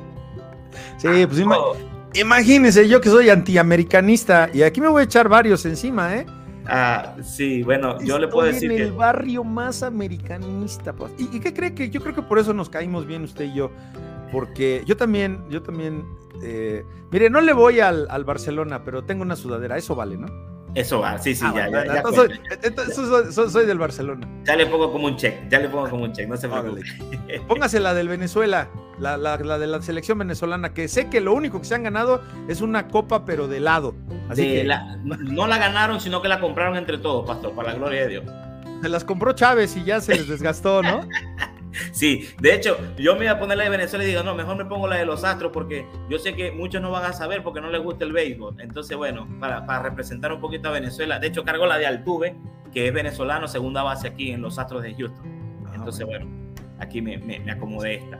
Sí, pues imagínense, yo que soy antiamericanista y aquí me voy a echar varios encima, ¿eh? Ah, sí, bueno, yo le puedo decir en el barrio más americanista, pues. ¿Y, qué cree que? Yo creo que por eso nos caímos bien usted y yo. Porque yo también, yo también, eh, mire, no le voy al, al Barcelona, pero tengo una sudadera, eso vale, ¿no? Eso va, sí, sí, ah, ya, ya, soy, soy, del Barcelona. Ya le pongo como un check, ya le pongo como un check, no se preocupe. Póngase la del Venezuela, la, la, la, de la selección venezolana, que sé que lo único que se han ganado es una copa, pero de lado. Así que... no la ganaron, sino que la compraron entre todos, pastor, para la gloria de Dios. Se las compró Chávez y ya se les desgastó, ¿no? [laughs] [laughs] Sí, de hecho, yo me iba a poner la de Venezuela y digo, no, mejor me pongo la de los Astros porque yo sé que muchos no van a saber porque no les gusta el béisbol. Entonces, bueno, para, para representar un poquito a Venezuela, de hecho, cargo la de Altuve, que es venezolano, segunda base aquí en los Astros de Houston. Ah, Entonces, bueno, aquí me, me, acomodé esta.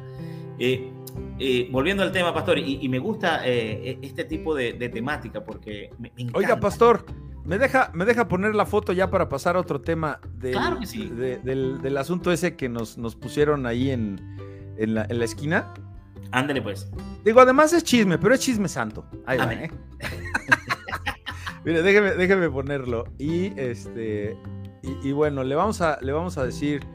Eh, eh, volviendo al tema, Pastor, y, me gusta eh, este tipo de, temática porque me, Oiga, Pastor, ¿Me deja, ¿Me deja poner la foto ya para pasar a otro tema del, asunto ese que nos, nos pusieron ahí en, en, la, esquina? Ándale pues. Digo, además es chisme, pero es chisme santo. Ahí va, ¿eh? [laughs] Mire, déjeme, déjeme, ponerlo. Y este. Y, bueno, le vamos, a, le vamos a decir.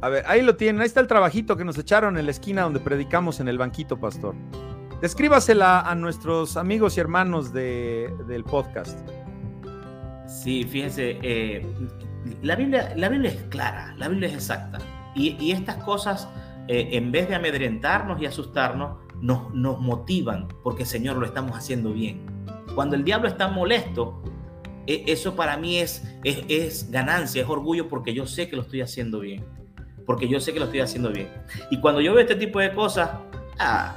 A ver, ahí lo tienen. Ahí está el trabajito que nos echaron en la esquina donde predicamos en el banquito, pastor. Descríbasela a nuestros amigos y hermanos de, del podcast. Sí, fíjense, eh, la, Biblia, la Biblia es clara, la Biblia es exacta. Y, estas cosas, eh, en vez de amedrentarnos y asustarnos, nos, nos motivan porque, Señor, lo estamos haciendo bien. Cuando el diablo está molesto, e, eso para mí es, es, es ganancia, es orgullo porque yo sé que lo estoy haciendo bien. Porque yo sé que lo estoy haciendo bien. Y cuando yo veo este tipo de cosas, ah,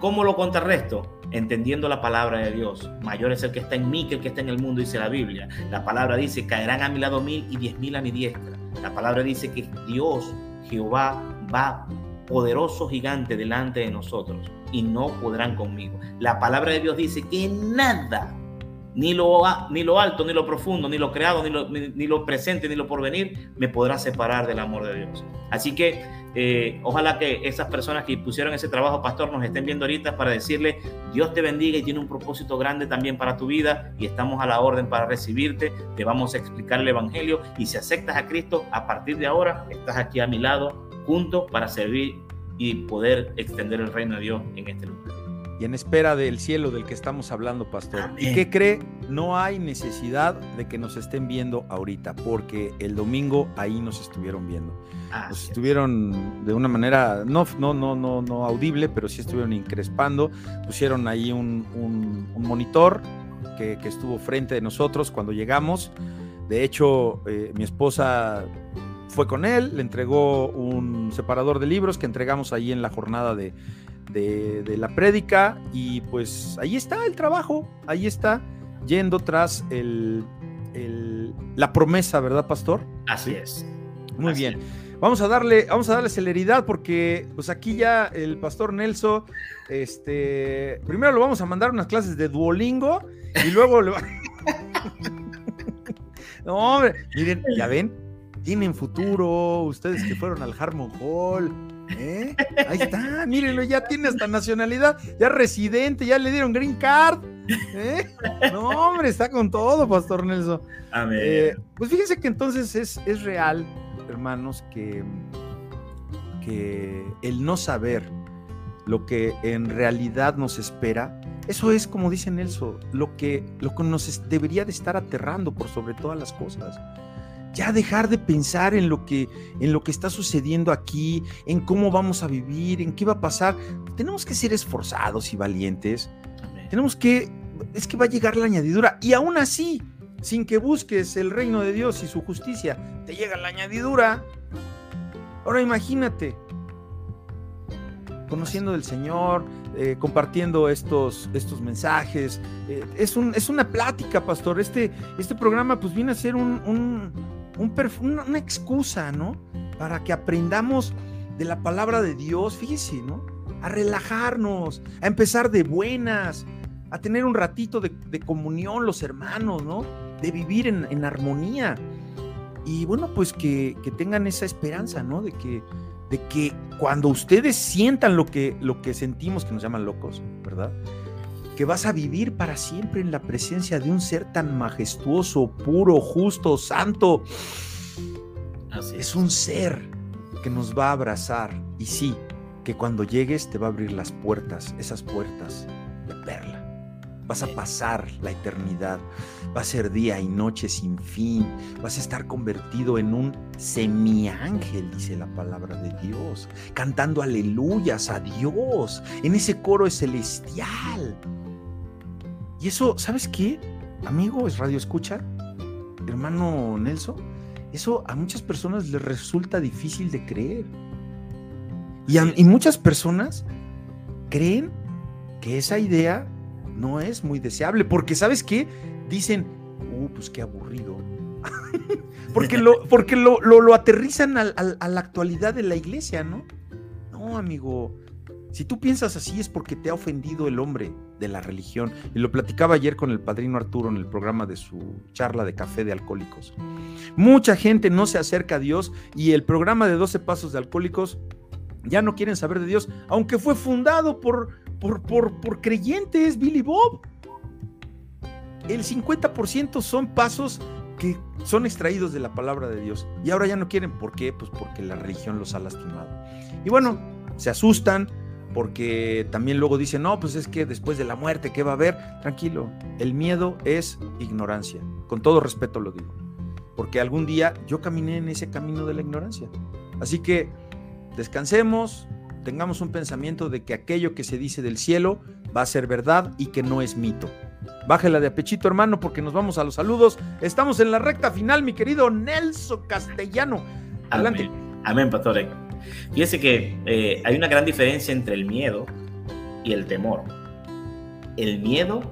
¿cómo lo contrarresto? Entendiendo la palabra de Dios. Mayor es el que está en mí que el que está en el mundo, dice la Biblia. La palabra dice, caerán a mi lado mil y diez mil a mi diestra. La palabra dice que Dios, Jehová, va poderoso gigante delante de nosotros y no podrán conmigo. La palabra de Dios dice que nada, ni lo, ni lo alto, ni lo profundo, ni lo creado, ni lo, ni lo presente, ni lo porvenir, me podrá separar del amor de Dios. Así que eh, ojalá que esas personas que pusieron ese trabajo, pastor, nos estén viendo ahorita para decirle, Dios te bendiga y tiene un propósito grande también para tu vida y estamos a la orden para recibirte, te vamos a explicar el Evangelio y si aceptas a Cristo, a partir de ahora estás aquí a mi lado, juntos para servir y poder extender el reino de Dios en este lugar y en espera del cielo del que estamos hablando, pastor. ¿Y qué cree? No hay necesidad de que nos estén viendo ahorita, porque el domingo ahí nos estuvieron viendo. Nos estuvieron de una manera no, no, no, no, no audible, pero sí estuvieron increspando. Pusieron ahí un, monitor que, estuvo frente de nosotros cuando llegamos. De hecho, eh, mi esposa fue con él, le entregó un separador de libros que entregamos ahí en la jornada de, de, la prédica y pues ahí está el trabajo, ahí está, yendo tras el, la promesa, ¿verdad, pastor? Así es. Muy bien. Vamos a darle, vamos a darle celeridad porque pues aquí ya el pastor Nelson, este, primero lo vamos a mandar unas clases de Duolingo y luego lo... [laughs] no, hombre, miren, ya ven, tienen futuro, ustedes que fueron al Harmon Hall, ¿Eh? Ahí está, mírenlo, ya tiene hasta nacionalidad, ya residente, ya le dieron green card. ¿eh? No, hombre, está con todo, Pastor Nelson. Eh, pues fíjense que entonces es, es real, hermanos, que, que el no saber lo que en realidad nos espera, eso es, como dice Nelson, lo que, lo que nos debería de estar aterrando por sobre todas las cosas ya dejar de pensar en lo que en lo que está sucediendo aquí, en cómo vamos a vivir, en qué va a pasar. Tenemos que ser esforzados y valientes. Tenemos que es que va a llegar la añadidura y aún así, sin que busques el reino de Dios y su justicia, te llega la añadidura. Ahora imagínate, conociendo del Señor, eh, compartiendo estos, estos mensajes. Eh, es, un, es una plática, pastor. Este, este programa pues viene a ser un, una excusa, ¿no? Para que aprendamos de la palabra de Dios, fíjese, ¿no? A relajarnos, a empezar de buenas, a tener un ratito de, comunión los hermanos, ¿no? De vivir en, armonía. Y bueno, pues que, tengan esa esperanza, ¿no? De que, de que cuando ustedes sientan lo que, lo que sentimos, que nos llaman locos, ¿verdad? que vas a vivir para siempre en la presencia de un ser tan majestuoso, puro, justo, santo. Así es. un ser que nos va a abrazar y sí, que cuando llegues te va a abrir las puertas, esas puertas de perla. Vas a pasar la eternidad, va a ser día y noche sin fin, vas a estar convertido en un semiángel, dice la palabra de Dios, cantando aleluyas a Dios, en ese coro celestial. Y eso, ¿sabes qué? Amigo, es radio escucha, hermano Nelson, eso a muchas personas les resulta difícil de creer. Y, y muchas personas creen que esa idea no es muy deseable, porque ¿sabes qué? Dicen, uh, pues qué aburrido. [laughs] porque lo, porque lo, lo, aterrizan a la actualidad de la iglesia, ¿no? No, amigo, si tú piensas así es porque te ha ofendido el hombre de la religión. Y lo platicaba ayer con el padrino Arturo en el programa de su charla de café de alcohólicos. Mucha gente no se acerca a Dios y el programa de 12 pasos de alcohólicos ya no quieren saber de Dios, aunque fue fundado por, por, por, creyentes, Billy Bob. El 50% son pasos que son extraídos de la palabra de Dios. Y ahora ya no quieren. ¿Por qué? Pues porque la religión los ha lastimado. Y bueno, se asustan, porque también luego dicen, no, pues es que después de la muerte, ¿qué va a haber? Tranquilo, el miedo es ignorancia, con todo respeto lo digo, porque algún día yo caminé en ese camino de la ignorancia. Así que descansemos, tengamos un pensamiento de que aquello que se dice del cielo va a ser verdad y que no es mito. Bájela de apechito, hermano, porque nos vamos a los saludos. Estamos en la recta final, mi querido Nelson Castellano. Adelante. Amén, Amén pastor. Fíjese que eh, hay una gran diferencia entre el miedo y el temor. El miedo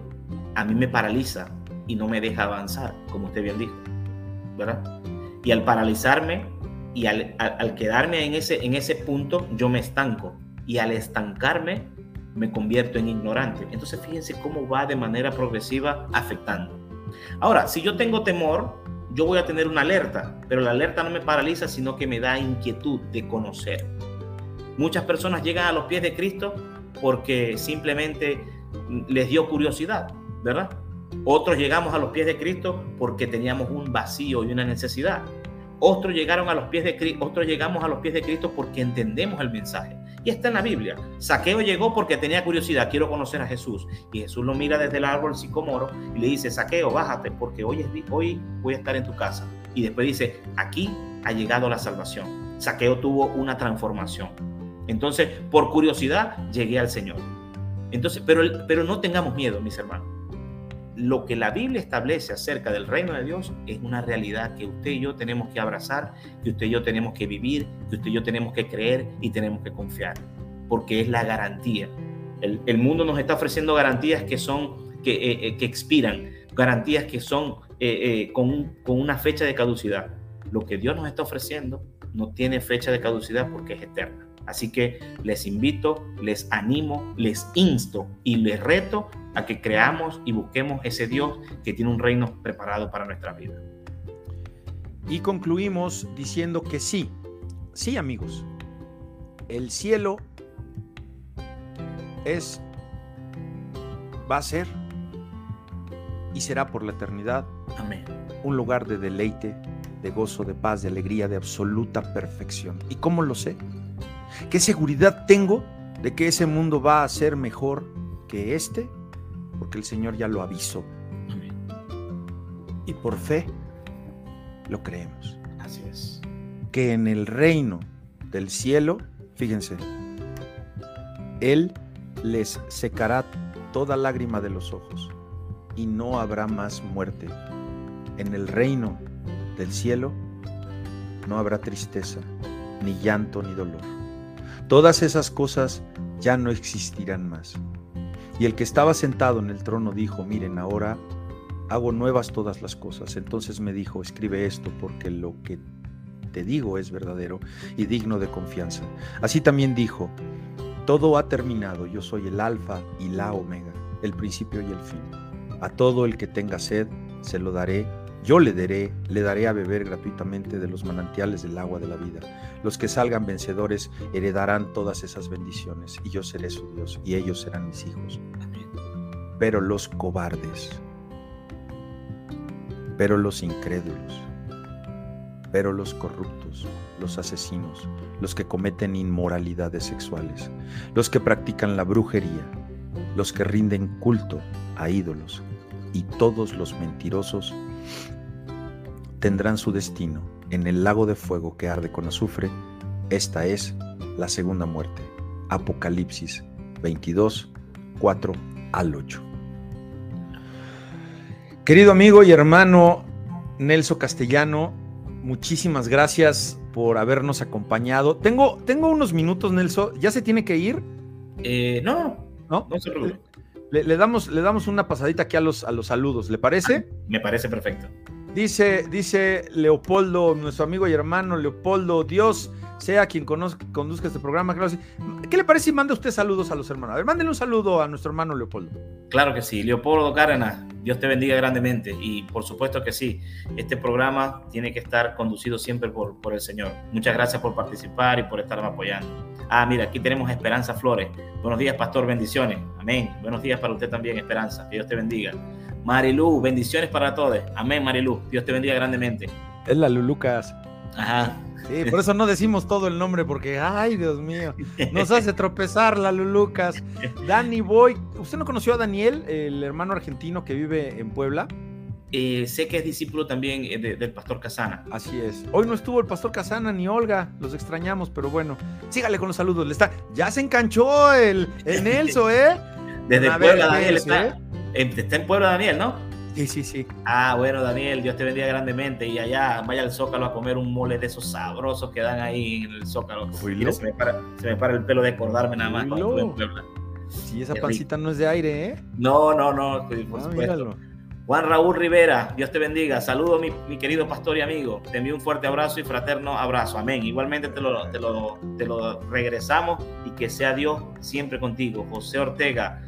a mí me paraliza y no me deja avanzar, como usted bien dijo, ¿verdad? Y al paralizarme y al, quedarme en ese, en ese punto, yo me estanco. Y al estancarme, me convierto en ignorante. Entonces fíjense cómo va de manera progresiva afectando. Ahora, si yo tengo temor, yo voy a tener una alerta, pero la alerta no me paraliza, sino que me da inquietud de conocer. Muchas personas llegan a los pies de Cristo porque simplemente les dio curiosidad, ¿verdad? Otros llegamos a los pies de Cristo porque teníamos un vacío y una necesidad. Otros llegaron a los pies de Cristo, otros llegamos a los pies de Cristo porque entendemos el mensaje. Y está en la Biblia. Saqueo llegó porque tenía curiosidad, quiero conocer a Jesús. Y Jesús lo mira desde el árbol sicomoro y le dice, Saqueo, bájate porque hoy, es, hoy voy a estar en tu casa. Y después dice, aquí ha llegado la salvación. Saqueo tuvo una transformación. Entonces, por curiosidad, llegué al Señor. Entonces, pero, pero no tengamos miedo, mis hermanos. Lo que la Biblia establece acerca del reino de Dios es una realidad que usted y yo tenemos que abrazar, que usted y yo tenemos que vivir, que usted y yo tenemos que creer y tenemos que confiar, porque es la garantía. El, mundo nos está ofreciendo garantías que son, que, eh, eh expiran, garantías que son eh, con, con una fecha de caducidad. Lo que Dios nos está ofreciendo no tiene fecha de caducidad porque es eterna. Así que les invito, les animo, les insto y les reto a que creamos y busquemos ese Dios que tiene un reino preparado para nuestra vida. Y concluimos diciendo que sí, sí amigos, el cielo es, va a ser y será por la eternidad. Amén. Un lugar de deleite, de gozo, de paz, de alegría, de absoluta perfección. ¿Y cómo lo sé? ¿Qué seguridad tengo de que ese mundo va a ser mejor que este? Porque el Señor ya lo avisó. Amén. Y por fe lo creemos. Así es. Que en el reino del cielo, fíjense, Él les secará toda lágrima de los ojos y no habrá más muerte. En el reino del cielo no habrá tristeza, ni llanto, ni dolor Todas esas cosas ya no existirán más. Y el que estaba sentado en el trono dijo, miren, ahora hago nuevas todas las cosas. Entonces me dijo, escribe esto porque lo que te digo es verdadero y digno de confianza. Así también dijo, todo ha terminado, yo soy el alfa y la omega, el principio y el fin. A todo el que tenga sed, se lo daré yo le daré, le daré a beber gratuitamente de los manantiales del agua de la vida. Los que salgan vencedores heredarán todas esas bendiciones, y yo seré su Dios, y ellos serán mis hijos. Pero los cobardes, pero los incrédulos, pero los corruptos, los asesinos, los que cometen inmoralidades sexuales, los que practican la brujería, los que rinden culto a ídolos, y todos los mentirosos tendrán su destino en el lago de fuego que arde con azufre. Esta es la segunda muerte. Apocalipsis 22, 4 al 8. Querido amigo y hermano Nelson Castellano, muchísimas gracias por habernos acompañado. Tengo, tengo unos minutos, Nelson. ¿Ya se tiene que ir? Eh, no, no, no se preocupe. Le, le, damos, le damos una pasadita aquí a los, a los saludos, ¿le parece? Me parece perfecto. Dice, dice Leopoldo, nuestro amigo y hermano Leopoldo, Dios sea quien conozca, conduzca este programa. ¿Qué le parece si manda usted saludos a los hermanos? A ver, mándenle un saludo a nuestro hermano Leopoldo. Claro que sí, Leopoldo Cárdenas, Dios te bendiga grandemente y por supuesto que sí, este programa tiene que estar conducido siempre por, por el Señor. Muchas gracias por participar y por estarme apoyando. Ah, mira, aquí tenemos Esperanza Flores. Buenos días, pastor, bendiciones. Amén. Buenos días para usted también, Esperanza. Que Dios te bendiga. Marilu, bendiciones para todos. Amén, Marilu. Dios te bendiga grandemente. Es la Lulucas. Ajá. Sí, por eso no decimos todo el nombre, porque, ay, Dios mío, nos hace tropezar la Lulucas. [laughs] Dani Boy, ¿usted no conoció a Daniel, el hermano argentino que vive en Puebla? Eh, sé que es discípulo también eh, de, del pastor Casana. Así es. Hoy no estuvo el pastor Casana ni Olga, los extrañamos, pero bueno, sígale con los saludos. Le está, ya se enganchó el, el Nelson, ¿eh? Desde Puebla, Daniel. ¿eh? Está en Puebla, Daniel, ¿no? Sí, sí, sí. Ah, bueno, Daniel, Dios te bendiga grandemente. Y allá vaya al Zócalo a comer un mole de esos sabrosos que dan ahí en el Zócalo. Mira, se, me para, se, me para, el pelo de acordarme nada más cuando en Puebla. Sí, esa pancita no es de aire, ¿eh? No, no, no, por ah, supuesto. Juan Raúl Rivera, Dios te bendiga. Saludo, mi, mi, querido pastor y amigo. Te envío un fuerte abrazo y fraterno abrazo. Amén. Igualmente te lo, te lo, te lo regresamos y que sea Dios siempre contigo. José Ortega,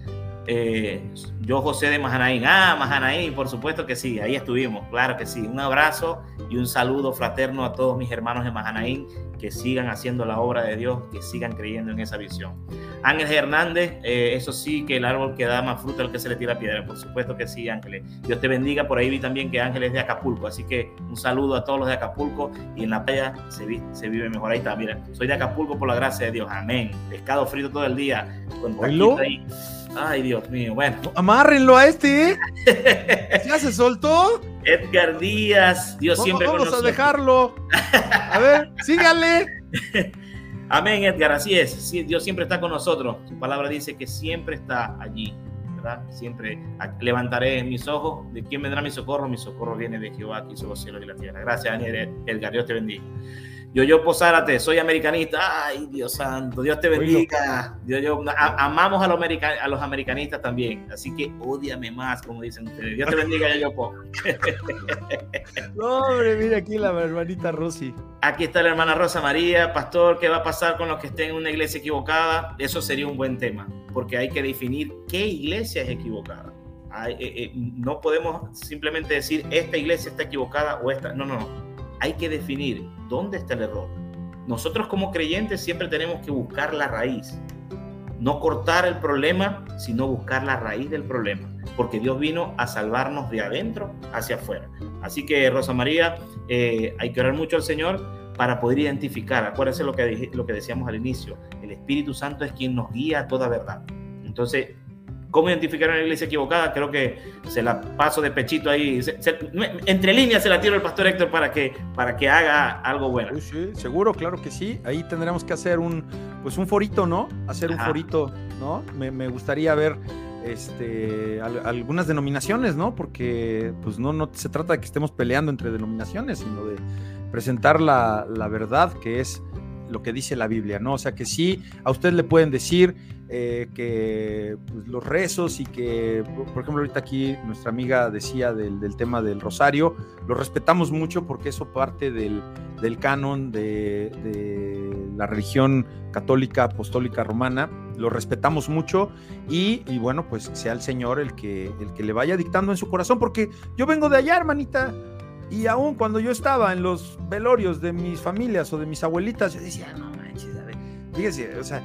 eh, yo José de Mahanaín. Ah, Mahanaín, por supuesto que sí, ahí estuvimos, claro que sí. Un abrazo y un saludo fraterno a todos mis hermanos de Mahanaín que sigan haciendo la obra de Dios, que sigan creyendo en esa visión. Ángel Hernández, eh, eso sí, que el árbol que da más fruta al que se le tira piedra, por supuesto que sí, Ángeles. Dios te bendiga, por ahí vi también que Ángeles es de Acapulco, así que un saludo a todos los de Acapulco y en la playa se, se vive mejor. Ahí está, mira, soy de Acapulco por la gracia de Dios, amén. Pescado frito todo el día, con ahí. Ay, Dios mío, bueno. Amárrenlo a este, ¿eh? ¿Ya se soltó? Edgar Díaz, Dios siempre Vamos a dejarlo. A ver, sígale. [laughs] Amén, Edgar, así es. Dios siempre está con nosotros. Su palabra dice que siempre está allí, ¿verdad? Siempre levantaré mis ojos. ¿De quién vendrá mi socorro? Mi socorro viene de Jehová que hizo los cielos y la tierra. Gracias, Daniel Edgar. Dios te bendiga. Yo, yo Posárate, soy americanista. Ay, Dios santo, Dios te bendiga. Yo, yo, amamos a los, a los americanistas también. Así que odiame más, como dicen ustedes. Dios te bendiga, yo, yo, po. [laughs] No, hombre, mira aquí la hermanita Rosy. Aquí está la hermana Rosa María. Pastor, ¿qué va a pasar con los que estén en una iglesia equivocada? Eso sería un buen tema, porque hay que definir qué iglesia es equivocada. Eh, eh, no podemos simplemente decir esta iglesia está equivocada o esta. No, no, no hay que definir dónde está el error. Nosotros como creyentes siempre tenemos que buscar la raíz. No cortar el problema, sino buscar la raíz del problema. Porque Dios vino a salvarnos de adentro hacia afuera. Así que, Rosa María, eh, hay que orar mucho al Señor para poder identificar. Acuérdense lo que, lo que decíamos al inicio. El Espíritu Santo es quien nos guía a toda verdad. Entonces, cómo identificar una iglesia equivocada, creo que se la paso de pechito ahí. entre líneas se la tiro el pastor Héctor para que, para que haga algo bueno. Sí, seguro, claro que sí. Ahí tendremos que hacer un, pues un forito, ¿no? Hacer un forito, ¿no? Me, gustaría ver este, algunas denominaciones, ¿no? Porque pues no, no se trata de que estemos peleando entre denominaciones, sino de presentar la, la verdad que es lo que dice la Biblia, ¿no? O sea que sí, a usted le pueden decir eh, que pues, los rezos y que, por ejemplo, ahorita aquí nuestra amiga decía del, tema del rosario, lo respetamos mucho porque eso parte del, canon de, la religión católica apostólica romana, lo respetamos mucho y, bueno, pues sea el Señor el que, el que le vaya dictando en su corazón, porque yo vengo de allá, hermanita. Y aún cuando yo estaba en los velorios de mis familias o de mis abuelitas, yo decía, no manches, a ver, fíjese, o sea,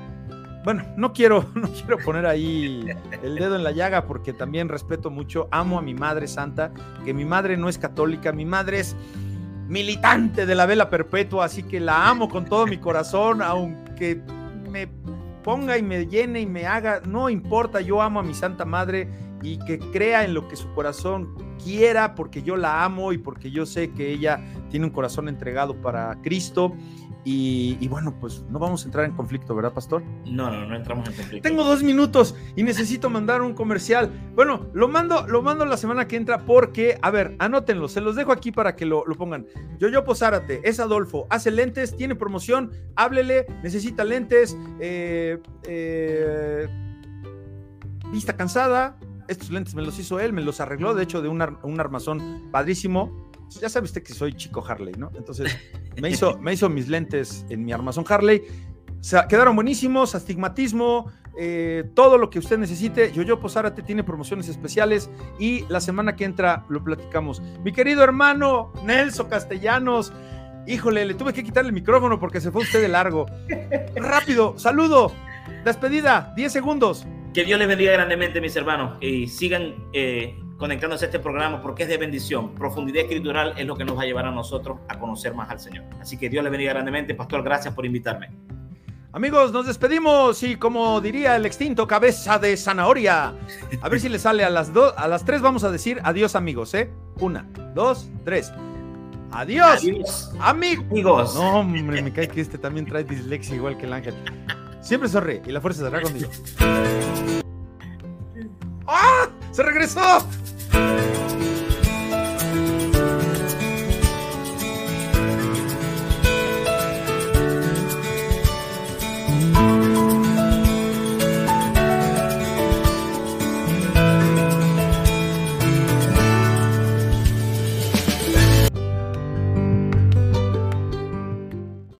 bueno, no quiero, [laughs] no quiero poner ahí el dedo en la llaga porque también respeto mucho, amo a mi madre santa, que mi madre no es católica, mi madre es militante de la vela perpetua, así que la amo con todo mi corazón, aunque me ponga y me llene y me haga, no importa, yo amo a mi santa madre y que crea en lo que su corazón quiera, porque yo la amo y porque yo sé que ella tiene un corazón entregado para Cristo y, bueno, pues no vamos a entrar en conflicto, ¿verdad, Pastor? No, no, no entramos en conflicto. Tengo dos minutos y necesito mandar un comercial. Bueno, lo mando, lo mando la semana que entra porque, a ver, anótenlo, se los dejo aquí para que lo, lo pongan. Yo, yo Posárate, es Adolfo, hace lentes, tiene promoción, háblele, necesita lentes, eh, eh, vista cansada. Estos lentes me los hizo él, me los arregló, de hecho, de un, un armazón padrísimo ya sabe usted que soy chico Harley, ¿no? Entonces me hizo, [laughs] me hizo mis lentes en mi armazón Harley. quedaron buenísimos, astigmatismo, eh, todo lo que usted necesite. Yo-Yo Posárate tiene promociones especiales y la semana que entra lo platicamos. Mi querido hermano Nelson Castellanos, híjole, le tuve que quitar el micrófono porque se fue usted de largo. [laughs] Rápido, saludo, despedida, 10 segundos. Que Dios les bendiga grandemente, mis hermanos, y sigan eh, conectándose a este programa porque es de bendición. Profundidad escritural es lo que nos va a llevar a nosotros a conocer más al Señor. Así que Dios le bendiga grandemente. Pastor, gracias por invitarme. Amigos, nos despedimos y como diría el extinto cabeza de zanahoria, a ver si le sale a las dos, a las tres vamos a decir adiós amigos, ¿eh? Una, dos, tres. Adiós, amigos. No, hombre, me cae que este también trae dislexia igual que el ángel. Siempre sonríe y la fuerza estará conmigo. [laughs] ¡Ah! ¡Se regresó!